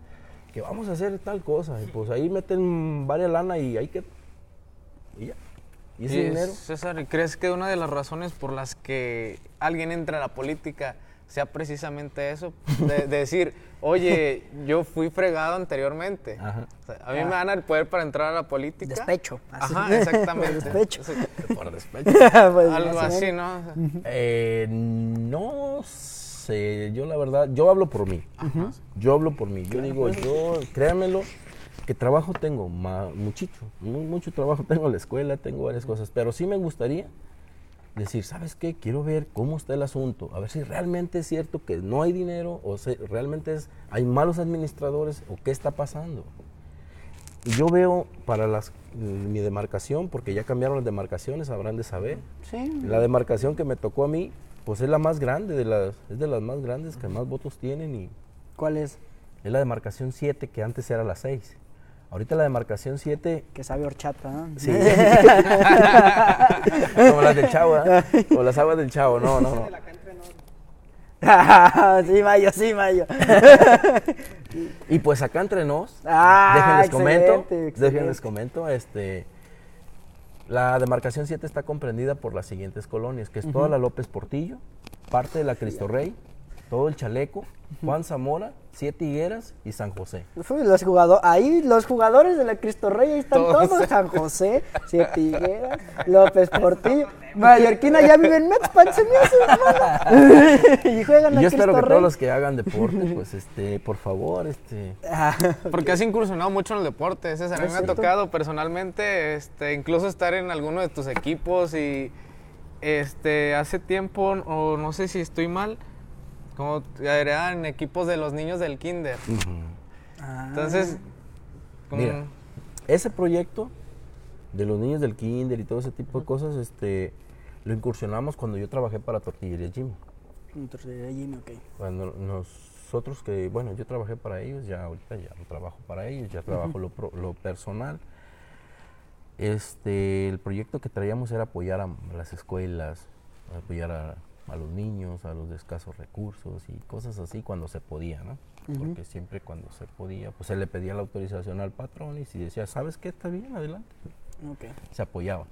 Que vamos a hacer tal cosa, y pues ahí meten varias lana y hay que... Y ya. ¿Y ese Y, dinero? César, ¿y ¿crees que una de las razones por las que alguien entra a la política sea precisamente eso, de, de decir, oye, yo fui fregado anteriormente. Ajá. O sea, a mí me dan el poder para entrar a la política. Despecho. así. Ajá, exactamente. Despecho. Por despecho. Pues, Algo así. ¿no? Eh, no sé, yo la verdad, yo hablo por mí. Yo hablo por mí. Yo digo, yo, créanmelo, que trabajo tengo, ma- muchito, mu- mucho trabajo tengo en la escuela, tengo varias cosas, pero sí me gustaría decir, ¿sabes qué? Quiero ver cómo está el asunto, a ver si realmente es cierto que no hay dinero o si realmente es, hay malos administradores o qué está pasando. Y yo veo para las, mi demarcación, porque ya cambiaron las demarcaciones, habrán de saber. Sí. La demarcación que me tocó a mí, pues es la más grande, de las, es de las más grandes que más votos tienen y ¿Cuál es? es la demarcación 7 que antes era la 6. Ahorita la demarcación 7, Que sabe horchata, ¿no? sí. Como las del chavo, ¿eh? Como las aguas del chavo, no, no, no. sí, Mayo, sí, Mayo. Y pues acá entre nos, Ah, déjenles comento, excelente, déjenles comento, este, la demarcación 7 está comprendida por las siguientes colonias, que es toda la López Portillo, parte de la Cristo Rey, todo el Chaleco, Juan Zamora, Siete Higueras y San José. Uy, los jugadores, ahí los jugadores de la Cristo Rey, ahí están Todos. todos, San José, Siete Higueras, López Portillo, Mallorquina ya vive en Metzpan, se me hace, y juegan Y a yo Cristo espero que Rey. todos los que hagan deporte, pues este, por favor, este, Ah, Porque has incursionado mucho en el deporte, César. A mí me ha tocado personalmente, este, incluso estar en alguno de tus equipos y este, hace tiempo, o no sé si estoy mal, como eran equipos de los niños del kinder. ah, Entonces, como- Mira. ese proyecto de los niños del kinder y todo ese tipo de cosas, este, lo incursionamos cuando yo trabajé para Tortillería Jimmy. entonces, Jimmy, ok. Cuando nosotros que, bueno, yo trabajé para ellos, ya ahorita ya no trabajo para ellos, ya trabajo lo, pro- lo personal. Este, el proyecto que traíamos era apoyar a las escuelas, apoyar a, a los niños, a los de escasos recursos y cosas así cuando se podía, ¿no? Porque siempre cuando se podía, pues se le pedía la autorización al patrón y si decía, ¿sabes qué? Está bien, adelante se apoyaba.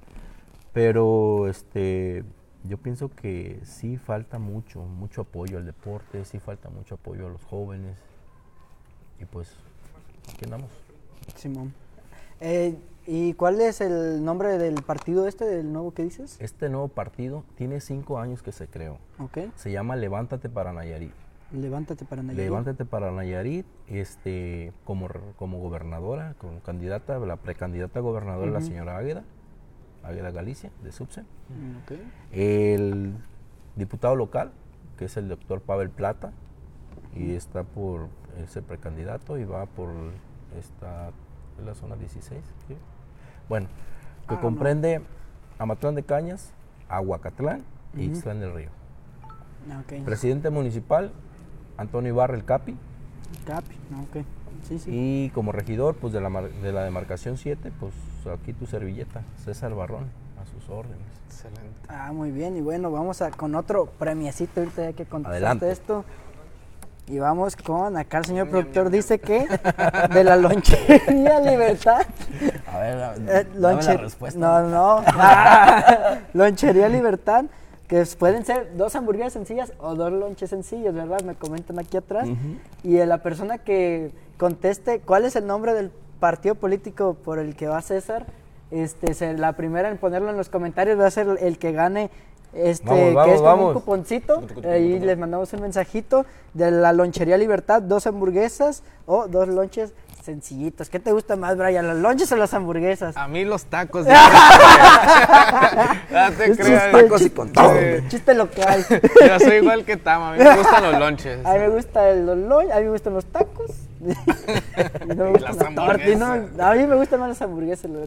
Pero este, yo pienso que sí falta mucho, mucho apoyo al deporte, sí falta mucho apoyo a los jóvenes. Y pues, aquí andamos. Simón. Eh, ¿Y cuál es el nombre del partido este, del nuevo que dices? Este nuevo partido tiene cinco años que se creó. Ok. Se llama Levántate para Nayarit. Levántate para Nayarit. Levántate para Nayarit, este, como, como gobernadora, como candidata, la precandidata a gobernadora la señora Águeda, Águeda Galicia, de Subse. Mm, Ok. El diputado local, que es el doctor Pavel Plata, y está por ser precandidato y va por esta es la zona 16. ¿sí? Bueno, que Ah, no. comprende Amatlán de Cañas, Aguacatlán y Ixtlán del Río. Ah, ok. Presidente municipal, Antonio Ibarra el Capi, Capi. Ah, ok. Sí, sí. y como regidor pues de la, de la demarcación 7, pues aquí tu servilleta, César Barrón, a sus órdenes. excelente. Ah, muy bien. Y bueno, vamos a con otro premiecito ahorita ya que contestaste Adelante. esto. Y vamos con, acá el señor productor dice que de la lonchería Libertad. A ver, eh, dame la respuesta. No, no. Ah, lonchería Libertad, que pueden ser dos hamburguesas sencillas o dos lonches sencillos, ¿verdad? Me comentan aquí atrás. Y la persona que conteste cuál es el nombre del partido político por el que va César, este, la primera en ponerlo en los comentarios va a ser el que gane. Este, Vamos, que vamos, es como un vamos. cuponcito, ahí les mandamos un mensajito de la lonchería Libertad, dos hamburguesas o dos lonches sencillitos. ¿Qué te gusta más, Brian, las lonches o las hamburguesas? A mí los tacos. de- no te Es creas. chiste, tacos y con todo. chiste, chiste local. Yo soy igual que Tama, a mí me gustan los lonches. A mí me gustan los lon- a mí me gustan los tacos. y no me gustan Las tortas. no a mí me gustan más las hamburguesas, la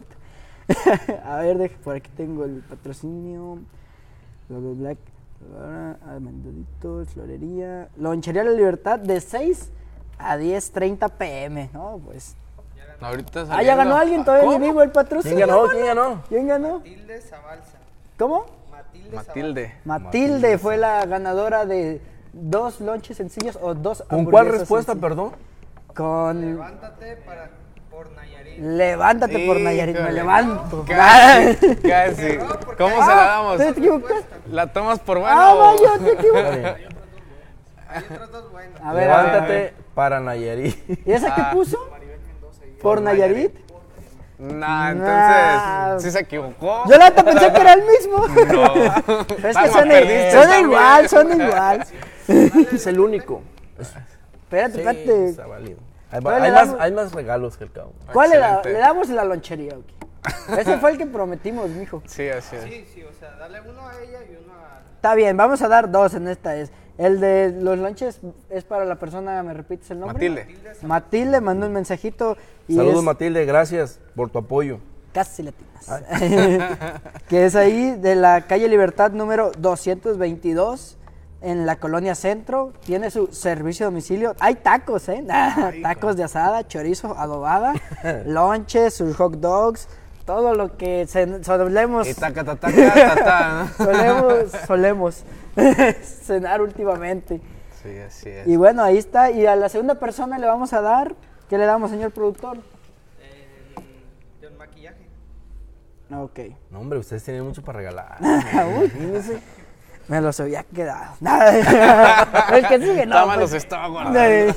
a ver, deje, por aquí tengo el patrocinio. Logo Black. Ahora, Almenditos, Florería. Lonchería La Libertad de 6 a 10.30 pm. No, pues. Ahorita Ah, ya saliendo. ganó alguien, todavía ¿Cómo? digo el patrocinio. ¿Quién ganó? ¿Quién ganó? ¿Quién ganó? Matilde Zabalza. ¿Cómo? Matilde, Matilde. Matilde fue la ganadora de dos lonches sencillos o dos ¿Con cuál respuesta, sencillas. perdón? Con Levántate para, por Nayarit. Levántate por Nayarit, me levanto. Casi, casi. ¿Cómo se la damos? ¿Te equivocaste? ¿La tomas por bueno? Ah, o- vaya, te equivocaste. Hay otros dos buenos. A ver, a ver, a Levántate para Nayarit. ¿Y esa qué Ah. puso? ¿Por Nayarit? Nah, Nah. entonces, sí se equivocó. Yo la pensé que era el mismo. No. Pero es que son, perdiste son igual, son igual. es el único. Espérate, Sí, espérate. está válido. Hay, ¿Cuál hay le más, hay más regalos que el cabo. ¿Cuál le, da- le damos la lonchería? ok? Ese fue el que prometimos, mijo. Sí, así es. Sí, sí, o sea, dale uno a ella y uno a... Está bien, vamos a dar dos en esta. Es el de los lonches es para la persona, ¿me repites el nombre? Matilde. Matilde mandó un mensajito y Saludos es Matilde, gracias por tu apoyo. casi latinas. que es ahí de la calle Libertad número 222 en la colonia Centro. Tiene su servicio a domicilio. Hay tacos, ¿eh? tacos de asada, chorizo, adobada, lonches, sus hot dogs, todo lo que se- solemos Y taca, ta, taca, ta, ta. solemos, solemos cenar últimamente. Sí, así es. Y bueno, ahí está. Y a la segunda persona le vamos a dar, ¿qué le damos, señor productor? El, del maquillaje. Ok. No, hombre, ustedes tienen mucho para regalar. Me los había quedado. el que sigue, no. Pues. los estaba guardando. Eh,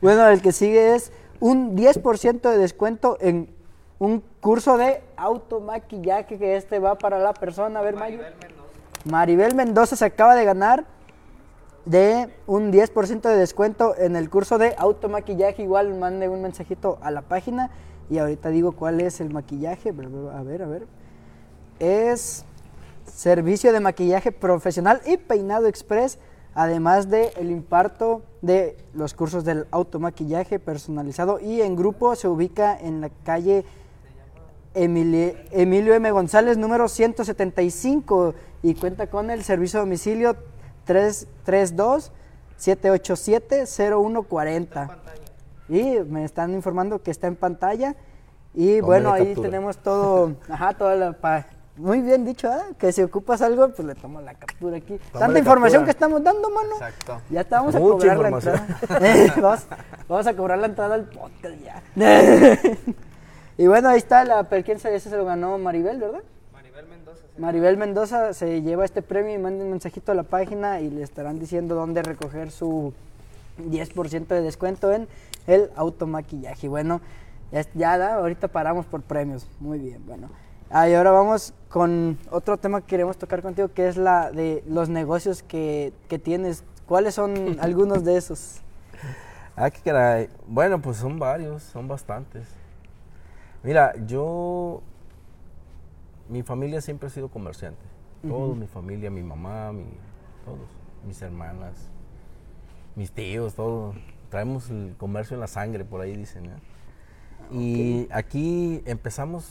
Bueno, el que sigue es un 10% de descuento en un curso de automaquillaje que este va para la persona. A ver, Mayo. Maribel Mendoza se acaba de ganar de un 10% de descuento en el curso de automaquillaje. Igual mande un mensajito a la página y ahorita digo cuál es el maquillaje. A ver, a ver. Es servicio de maquillaje profesional y peinado express, además de el imparto de los cursos del automaquillaje personalizado y en grupo se ubica en la calle Emili- Emilio M. González, número 175, y cuenta con el servicio a domicilio 332-787-0140. Y me están informando que está en pantalla. Y bueno, ahí captura. tenemos todo, ajá, toda la... pa- muy bien dicho, ¿eh? que si ocupas algo, pues le tomo la captura aquí. Tanta información captura. que estamos dando, mano. Exacto. Ya estamos a Mucha cobrar la entrada. Eh, vamos, vamos a cobrar la entrada al podcast ya. y bueno, ahí está la pero quién sabe, ese se lo ganó Maribel, ¿verdad? Maribel Mendoza. sí. Maribel Mendoza se lleva este premio y manda un mensajito a la página y le estarán diciendo dónde recoger su 10% de descuento en el automaquillaje. Y bueno, ya, ya da, ahorita paramos por premios. Muy bien, bueno. Ah, y ahora vamos con otro tema que queremos tocar contigo, que es la de los negocios que, que tienes. ¿Cuáles son algunos de esos? Ah, qué caray. Bueno, pues son varios, son bastantes. Mira, yo. Mi familia siempre ha sido comerciante. Todos, mi familia, mi mamá, mi, todos, mis hermanas, mis tíos, todos. Traemos el comercio en la sangre, por ahí dicen. ¿eh? Y aquí empezamos,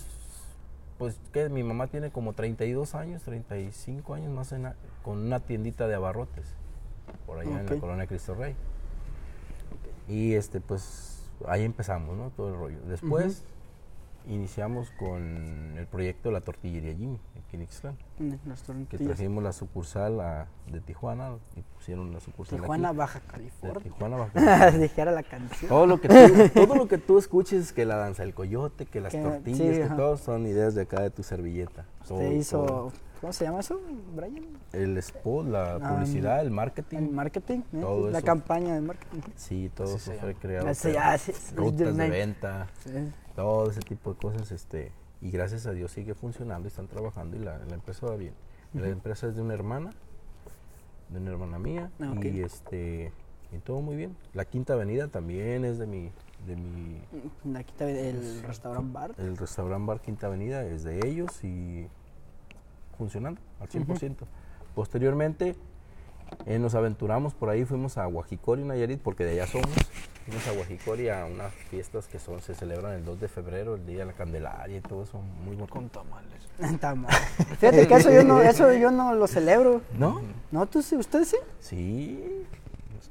pues, que mi mamá tiene como 32 años, 35 años más en la- con una tiendita de abarrotes, por allá en la colonia Cristo Rey. Y este, pues ahí empezamos, ¿no? Todo el rollo. Después iniciamos con el proyecto de la tortillería Jimmy, en las que trajimos la sucursal a- de Tijuana y pusieron la sucursal Tijuana, aquí. Baja De California. Tijuana, Baja California. Dijera la canción. todo lo que tú, todo lo que tú escuches, que la danza del coyote, que las Que- tortillas, sí, que ajá. todo son ideas de acá de tu servilleta. Todo, Usted hizo, todo. ¿cómo se llama eso, Brian? el spot, la Ah, publicidad, el marketing. El marketing, ¿eh? Todo la eso. campaña de marketing. Sí, todo eso se fue creado. Rutas de venta, Sí. Todo ese tipo de cosas, este, y gracias a Dios sigue funcionando, y están trabajando y la, la empresa va bien. La empresa es de una hermana, de una hermana mía, Ah, y este, y todo muy bien. La Quinta Avenida también es de mi, de mi, Aquí está el restaurante bar. el restaurante bar Quinta Avenida es de ellos y funcionando al 100%. Posteriormente eh, nos aventuramos por ahí, fuimos a Guajicori, Nayarit, porque de allá somos. Fuimos a Guajicori a unas fiestas que son, se celebran el 2 de febrero, el Día de la Candelaria y todo eso, muy bonito. Con tamales. Mal. Fíjate que eso yo no, eso yo no lo celebro. ¿No? ¿No? ¿Tú sí? ¿Ustedes sí? Sí.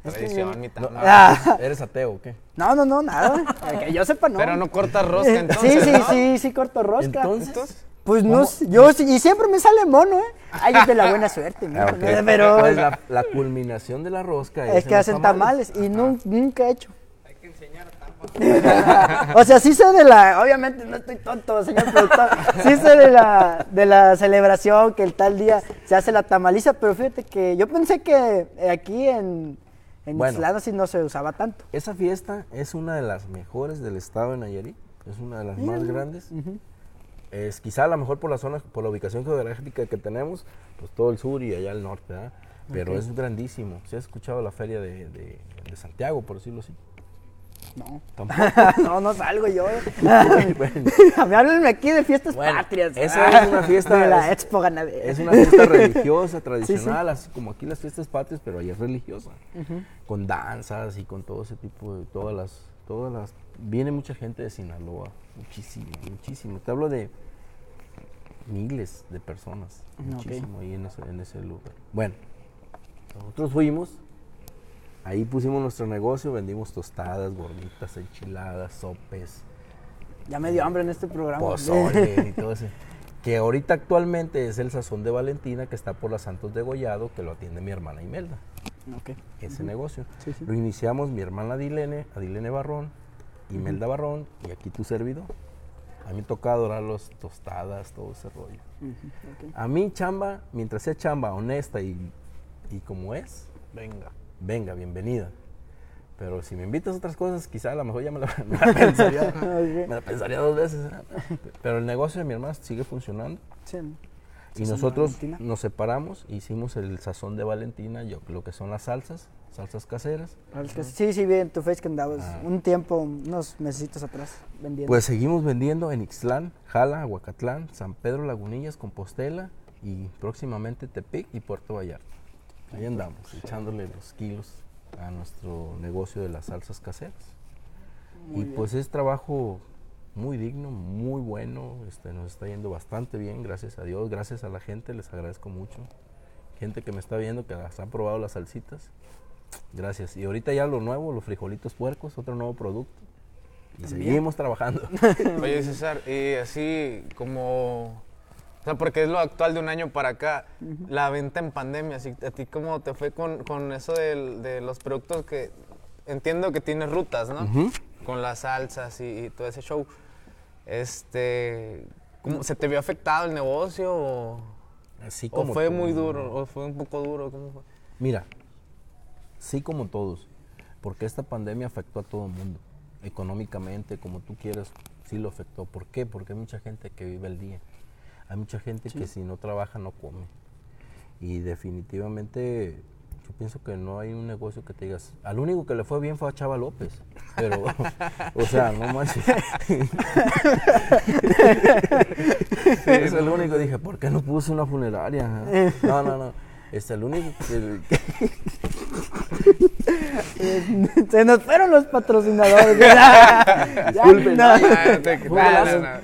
Tradición, mi No. Ah. ¿Eres ateo o qué? No, no, no, nada. Que yo sepa, no. Pero no cortas rosca entonces. sí, sí, ¿no? sí, sí, corto rosca. Entonces, Pues no, sé, yo sí- y siempre me sale mono, ¿eh? Ay, es de la buena suerte, mijo, Ah. ¿no? pero Pues la, la culminación de la rosca es en que hacen tamales y nun- nunca he hecho. Hay que enseñar tampa. O sea, sí sé de la, obviamente no estoy tonto, señor productor, sí sé de la, de la celebración que el tal día se hace la tamaliza, pero fíjate que yo pensé que eh, aquí en, En Bueno. Así no se usaba tanto. Esa fiesta es una de las mejores del estado de Nayarit, es una de las más grandes. Es quizá a lo mejor por la zona, por la ubicación geográfica que tenemos, pues todo el sur y allá el norte, ¿verdad? Pero es grandísimo. Si has escuchado la feria de, de- de Santiago, por decirlo así. No. Tampoco. no, no salgo yo. Bueno, A mí háblenme aquí de fiestas Bueno, patrias. esa es una fiesta- De la es- Expo Ganadera. es una fiesta religiosa, tradicional, así como aquí las fiestas patrias, pero allá es religiosa. Con danzas y con todo ese tipo de, todas las, todas las, viene mucha gente de Sinaloa, muchísimo, muchísimo. Te hablo de miles de personas, muchísimo ahí en ese, en ese lugar. Bueno, nosotros fuimos, ahí pusimos nuestro negocio, vendimos tostadas, gorditas, enchiladas, sopes, Ya me dio hambre en este programa. pozole y todo eso. Que ahorita actualmente es el sazón de Valentina que está por las Santos de Gollado, que lo atiende mi hermana Imelda, Ok. ese negocio. Sí, sí. Lo iniciamos mi hermana Adilene, Adilene Barrón, Imelda Barrón y aquí tu servidor. A mí me toca adorar los tostadas, todo ese rollo. A mí chamba, mientras sea chamba honesta y, y como es, Venga. venga, bienvenida. Pero si me invitas a otras cosas, quizá a lo mejor ya me la, me la pensaría, me la pensaría dos veces. ¿eh? Pero el negocio de mi hermana sigue funcionando. Sí. Y nosotros nos separamos, hicimos el sazón de Valentina, yo, lo que son las salsas, salsas caseras. Sí, sí, vi en tu face que andabas Ah. un tiempo, unos mesecitos atrás, vendiendo. Pues seguimos vendiendo en Ixtlán, Jala, Aguacatlán, San Pedro Lagunillas, Compostela y próximamente Tepic y Puerto Vallarta. Ahí andamos, echándole los kilos a nuestro negocio de las salsas caseras. y pues es trabajo muy digno, muy bueno, este, nos está yendo bastante bien, gracias a Dios, gracias a la gente, les agradezco mucho. Gente que me está viendo, que las ha probado las salsitas, gracias. Y ahorita ya lo nuevo, los frijolitos puercos, otro nuevo producto. Y seguimos trabajando. Oye, César, y así como... O sea, porque es lo actual de un año para acá, la venta en pandemia, así, ¿a ti cómo te fue con, con eso del- de, los productos que... Entiendo que tienes rutas, ¿no? Con las salsas y, y todo ese show. Este... ¿cómo, ¿Se te vio afectado el negocio o, Así o como fue muy duro? ¿O fue un poco duro? ¿Cómo fue? Mira, sí como todos, porque esta pandemia afectó a todo el mundo, económicamente, como tú quieras, sí lo afectó. ¿Por qué? Porque hay mucha gente que vive el día, hay mucha gente que si no trabaja no come. Y definitivamente yo pienso que no hay un negocio que te digas, al único que le fue bien fue a Chava López, pero, o sea, no manches. es el único, dije, ¿por qué no puse una funeraria? No, no, no. Es el único que, Se nos fueron los patrocinadores. Ya, Disculpen. no. Ah,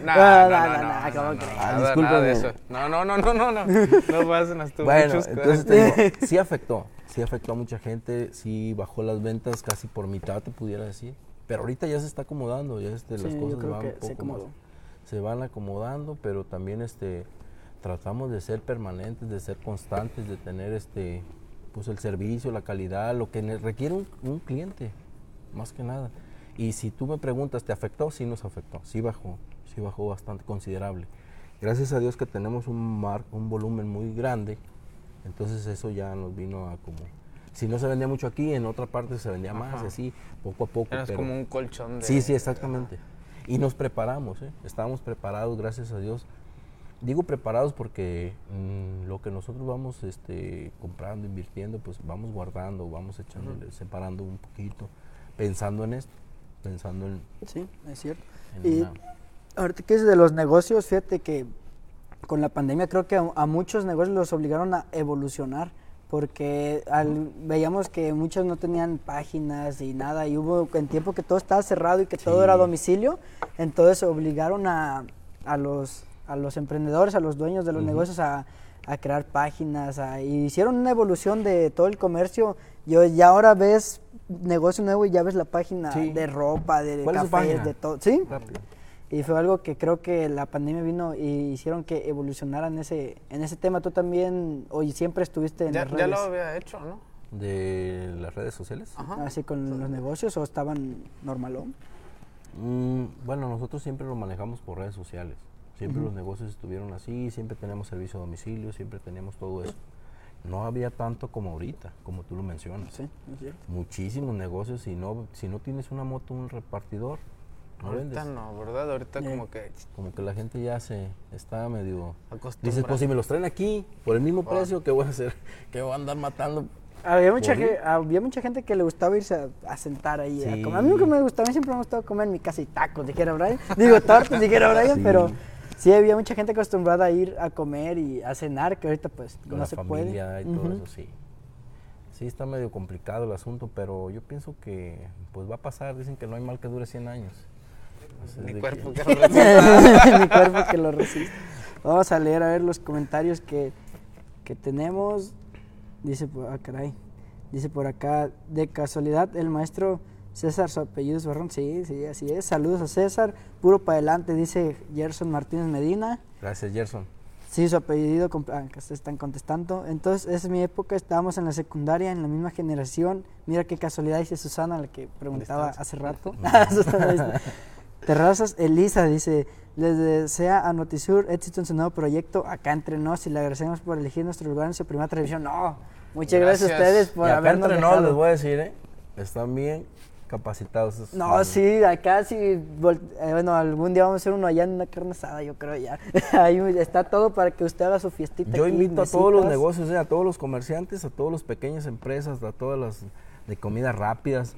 no no, no, no, no, no, No, no, no, no, no, no, ¿cómo no, no, Ah. No, no, no, no, no, no. No pases tú. Bueno, chusco, ¿eh? entonces te digo, sí afectó, sí afectó a mucha gente, sí bajó las ventas casi por mitad, te pudiera decir. Pero ahorita ya se está acomodando, ya este, las Sí, cosas van un se poco acomodó. más- se van acomodando, pero también este tratamos de ser permanentes, de ser constantes, de tener este pues el servicio, la calidad, lo que requiere un, un cliente, más que nada. Y si tú me preguntas, ¿te afectó? Sí nos afectó, sí bajó, sí bajó bastante considerable. Gracias a Dios que tenemos un, mar, un volumen muy grande, entonces eso ya nos vino a como... Si no se vendía mucho aquí, en otra parte se vendía más, Ajá. así, poco a poco. Pero- como un colchón de... Sí, sí, exactamente. Y nos preparamos, ¿eh? estábamos preparados, gracias a Dios. Digo preparados porque mm, lo que nosotros vamos este, comprando, invirtiendo, pues vamos guardando, vamos echándole, separando un poquito, pensando en esto, pensando en, Sí, es cierto. en Y una- ahorita que es de los negocios, fíjate que con la pandemia creo que a, a muchos negocios los obligaron a evolucionar porque al- veíamos que muchos no tenían páginas y nada y hubo en tiempo que todo estaba cerrado y que todo era a domicilio, entonces obligaron a, a los a los emprendedores, a los dueños de los negocios a, a crear páginas, a- y hicieron una evolución de todo el comercio. Yo ya ahora ves negocio nuevo y ya ves la página Sí. de ropa, de ¿Cuál es su cafés, de todo. ¿Sí? Rápido. Y fue algo que creo que la pandemia vino y hicieron que evolucionara en ese, en ese tema. Tú también, hoy siempre estuviste en Ya, las ya redes, lo había hecho, ¿no? De las redes sociales. Ajá. así con los negocios o estaban normalón. Mm, bueno, nosotros siempre lo manejamos por redes sociales. Siempre los negocios estuvieron así, siempre tenemos servicio a domicilio, siempre tenemos todo eso. no había tanto como ahorita, como tú lo mencionas. Sí, es cierto. Muchísimos negocios y no, si no tienes una moto, un repartidor, Ahorita vendes. no, ¿verdad? Ahorita Eh. como que Como que la gente ya se está medio... acostumbrada. Dices, pues si me los traen aquí por el mismo precio, ¿qué voy a hacer? ¿Qué voy a andar matando? Había mucha, ¿Por ge- había mucha gente que le gustaba irse a, a sentar ahí a comer. A mí nunca me gustaba, a mí siempre me ha gustado comer en mi casa y tacos, dijera Brian. Digo, tortas, dijera Brian, Sí. pero sí había mucha gente acostumbrada a ir a comer y a cenar, que ahorita pues Con no la se familia puede. y todo Ujú. eso, sí. Sí, está medio complicado el asunto, pero yo pienso que pues va a pasar. Dicen que no hay mal que dure 100 años. Mi cuerpo que- que lo resista. mi cuerpo que lo resiste. Vamos a leer a ver los comentarios que, que tenemos. Dice por, ah, caray. Dice por acá, de casualidad, el maestro César, su apellido es Barrón. Sí, sí, así es. Saludos a César. Puro para adelante, dice Gerson Martínez Medina. Gracias, Gerson. Sí, su apellido, ah, se están contestando. Entonces, es mi época, estábamos en la secundaria, en la misma generación. Mira qué casualidad, dice Susana, la que preguntaba hace rato. Terrazas Elisa dice, les desea a Notisur éxito en su nuevo proyecto, acá entre nos, y le agradecemos por elegir nuestro lugar en su primera televisión. No, muchas gracias, a ustedes por y acá habernos entre nos dejado. les voy a decir, ¿eh? Están bien capacitados. esos No, manos. sí, acá sí, eh, bueno, algún día vamos a hacer uno allá en una carne asada, yo creo ya. Ahí está todo para que usted haga su fiestita. Yo aquí, invito a todos los negocios, eh, a todos los comerciantes, a todas las pequeñas empresas, a todas las de comidas rápidas.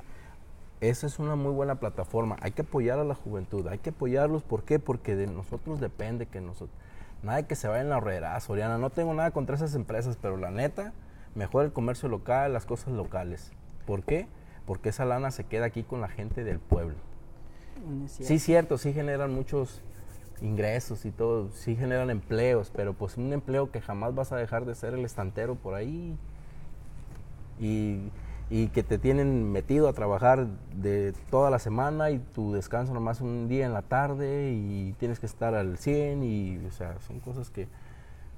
Esa es una muy buena plataforma. Hay que apoyar a la juventud, hay que apoyarlos. ¿Por qué? Porque de nosotros depende que nosotros... Nada que se vaya en la horrera, Soriana. No tengo nada contra esas empresas, pero la neta, mejor el comercio local, las cosas locales. ¿Por qué? Porque esa lana se queda aquí con la gente del pueblo. Mm, es cierto. Sí, cierto, sí generan muchos ingresos y todo, sí generan empleos, pero pues un empleo que jamás vas a dejar de ser el estantero por ahí y, y que te tienen metido a trabajar de toda la semana y tu descanso nomás un día en la tarde y tienes que estar al 100 y, o sea, son cosas que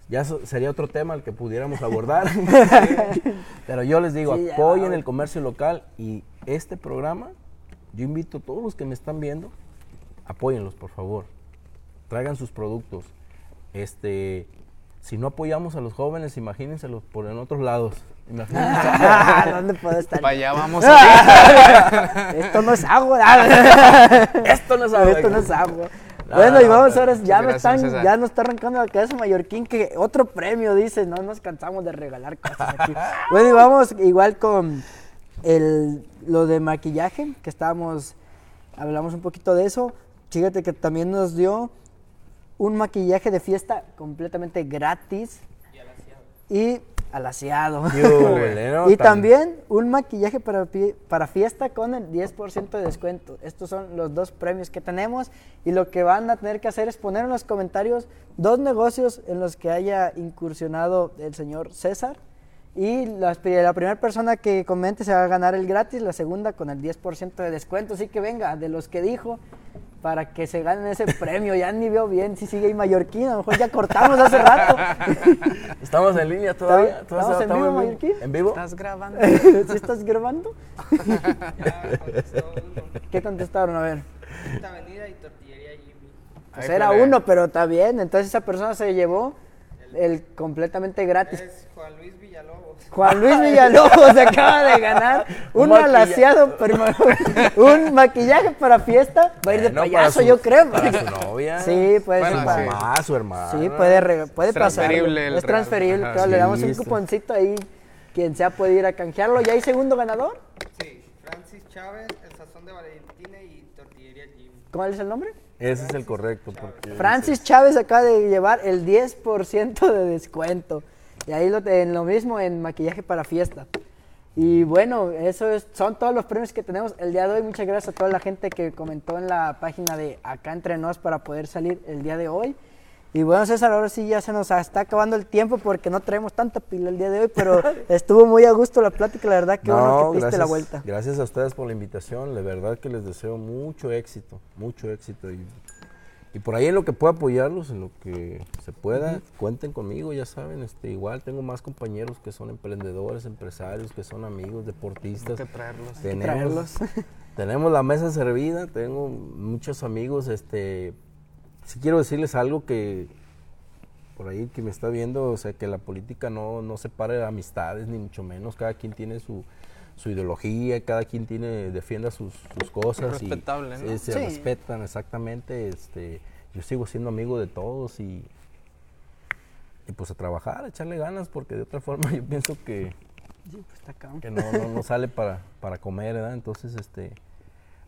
ya sería otro tema al que pudiéramos abordar. Pero yo les digo, Sí, apoyen el comercio local y este programa, yo invito a todos los que me están viendo, apóyenlos, por favor. Traigan sus productos. Este, si no apoyamos a los jóvenes, imagínenselos por en otros lados. Imagínense. Ah, ¿Dónde puedo estar? Para allá vamos a Esto no es agua. Esto no es agua. Esto no es agua. No, bueno, y vamos ahora, ya me están, César. ya nos está arrancando la cabeza Mallorquín que otro premio dice, no nos cansamos de regalar cosas aquí. bueno, y vamos igual con el, lo de maquillaje, que estábamos, hablamos un poquito de eso. Fíjate que también nos dio un maquillaje de fiesta completamente gratis. Y alaciado. Huele, ¿no? y también un maquillaje para, para fiesta con el 10% de descuento. Estos son los dos premios que tenemos y lo que van a tener que hacer es poner en los comentarios dos negocios en los que haya incursionado el señor César. Y pri- la primera persona que comente se va a ganar el gratis, la segunda con el 10% de descuento. Así que venga, de los que dijo, para que se ganen ese premio. Ya ni veo bien si sigue ahí Mallorquín, a lo mejor ya cortamos hace rato. Estamos en línea todavía. ¿Estamos ¿Todavía en vivo, Mallorquín? ¿En vivo? ¿Estás grabando? ¿Sí estás grabando? Ya contestó uno. ¿Qué contestaron? A ver. Quinta Avenida y Tortillería Jimmy. Pues Ay, era uno, pero está bien. Entonces esa persona se llevó el completamente gratis. Es Juan Luis Villalobos. Juan Luis Villalobos se acaba de ganar un, Un un maquillaje para fiesta. Va a ir de payaso, su- yo creo. Para su novia. Sí, puede Bueno, ser Su para- sí. mamá, su hermana. Sí, puede, re- puede Es pasar. transferible el Es transferible, claro, le damos un cuponcito ahí. Quien sea puede ir a canjearlo. ¿Ya hay segundo ganador? Sí, Francis Chávez, El Sazón de Valentina y Tortillería Jimmy. ¿Cuál es el nombre? Ese es el correcto. Porque Francis Chávez acaba de llevar el 10% de descuento. Y ahí lo, en lo mismo en maquillaje para fiesta. Y bueno, eso es- son todos los premios que tenemos el día de hoy. Muchas gracias a toda la gente que comentó en la página de Acá Entre Nos para poder salir el día de hoy. Y bueno, César, ahora sí ya se nos está acabando el tiempo porque no traemos tanta pila el día de hoy, pero estuvo muy a gusto la plática, la verdad que bueno que te diste la vuelta. Gracias a ustedes por la invitación. De verdad que les deseo mucho éxito, mucho éxito. Y, y por ahí en lo que pueda apoyarlos, en lo que se pueda, cuenten conmigo, ya saben. Este, igual tengo más compañeros que son emprendedores, empresarios, que son amigos, deportistas. Hay que traerlos. que Tenemos, traerlos. tenemos la mesa servida, tengo muchos amigos. Este, si quiero decirles algo que por ahí que me está viendo, o sea, que la política no, no separe amistades, ni mucho menos. Cada quien tiene su, su ideología, cada quien tiene, defienda sus, sus cosas. respetable, y, ¿no? Se, se Sí. respetan, exactamente. Este, yo sigo siendo amigo de todos y, y pues a trabajar, a echarle ganas, porque de otra forma yo pienso que, Sí, pues que no, no, no sale para, para comer, ¿verdad? Entonces, este,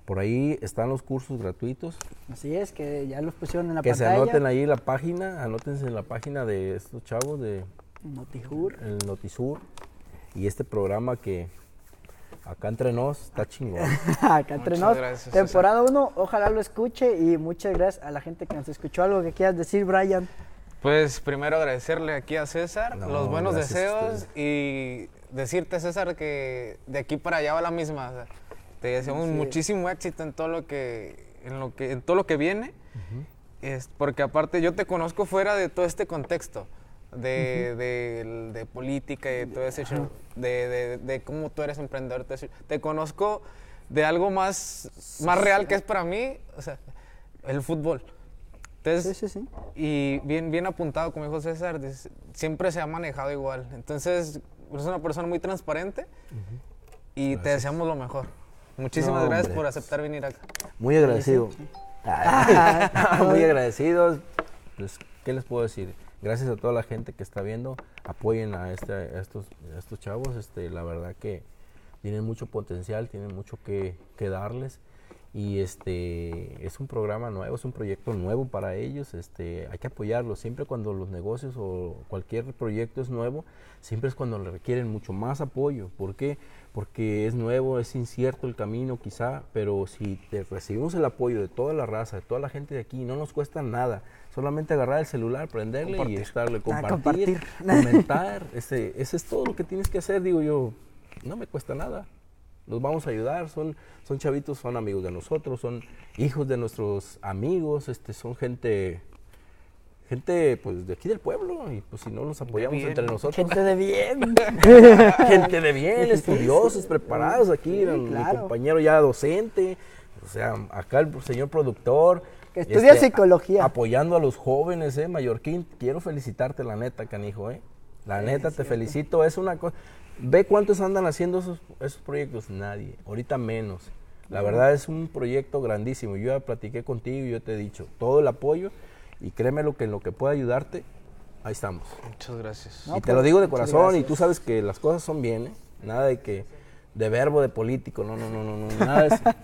por ahí están los cursos gratuitos. Así es, que ya los pusieron en la Que se pantalla. anoten ahí en la página, anótense en la página de estos chavos de Notijur. el Notisur y este programa que acá entre nos está chingón. Acá entre nos. gracias, Temporada 1, ojalá lo escuche y muchas gracias a la gente que nos escuchó. Algo que quieras decir, Brian. Pues primero agradecerle aquí a César No, los buenos deseos y decirte, César, que de aquí para allá va la misma. o sea, te deseamos Sí. muchísimo éxito en todo lo que, en lo que, en todo lo que viene. es porque aparte yo te conozco fuera de todo este contexto. De, de- de política y de todo ese show, de, de- de cómo tú eres emprendedor. todo ese- Te conozco de algo más, más real que es para mí, o sea, el fútbol. Entonces, Sí, sí, sí. y bien, bien apuntado, como dijo César, siempre se ha manejado igual. Entonces, eres una persona muy transparente y te deseamos lo mejor. Muchísimas No, gracias por aceptar venir acá. Muy agradecido. Muy agradecidos. Pues, ¿Qué les puedo decir? Gracias a toda la gente que está viendo. Apoyen a, este, a estos, a estos chavos. Este, la verdad que tienen mucho potencial, tienen mucho que, que darles. Y este es un programa nuevo, es un proyecto nuevo para ellos. Este, hay que apoyarlos. Siempre cuando los negocios o cualquier proyecto es nuevo, siempre es cuando le requieren mucho más apoyo. ¿Por qué? Porque es nuevo, es incierto el camino quizá, pero si te recibimos el apoyo de toda la raza, de toda la gente de aquí, no nos cuesta nada. Solamente agarrar el celular, prenderle y estarle, compartir, compartir. comentar. Ese, ese es todo lo que tienes que hacer, digo yo. No me cuesta nada. Los vamos a ayudar, son, son chavitos, son amigos de nosotros, son hijos de nuestros amigos, este, son gente, gente pues de aquí del pueblo, y pues si no los apoyamos entre nosotros, Gente de bien. gente de bien, estudiosos, preparados aquí, Sí, mi claro. compañero ya docente, o sea, acá el señor productor. Que estudia este, psicología. a- apoyando a los jóvenes, eh, Mallorquín, quiero felicitarte la neta, canijo, eh. La neta, te felicito, es una cosa... Ve cuántos andan haciendo esos, esos proyectos, nadie, ahorita menos. La verdad es un proyecto grandísimo, yo ya platiqué contigo y yo te he dicho, todo el apoyo y créeme lo que en lo que pueda ayudarte, ahí estamos. Muchas gracias. No, y te lo digo de corazón y tú sabes que las cosas son bien, ¿eh? Nada de que, de verbo, de político, no, no, no, no, no, nada de eso.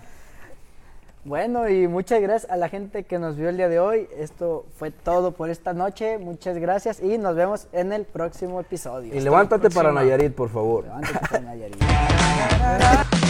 Bueno, y muchas gracias a la gente que nos vio el día de hoy. Esto fue todo por esta noche. Muchas gracias y nos vemos en el próximo episodio. Y levántate para. Nayarit, por favor. Levántate para Nayarit.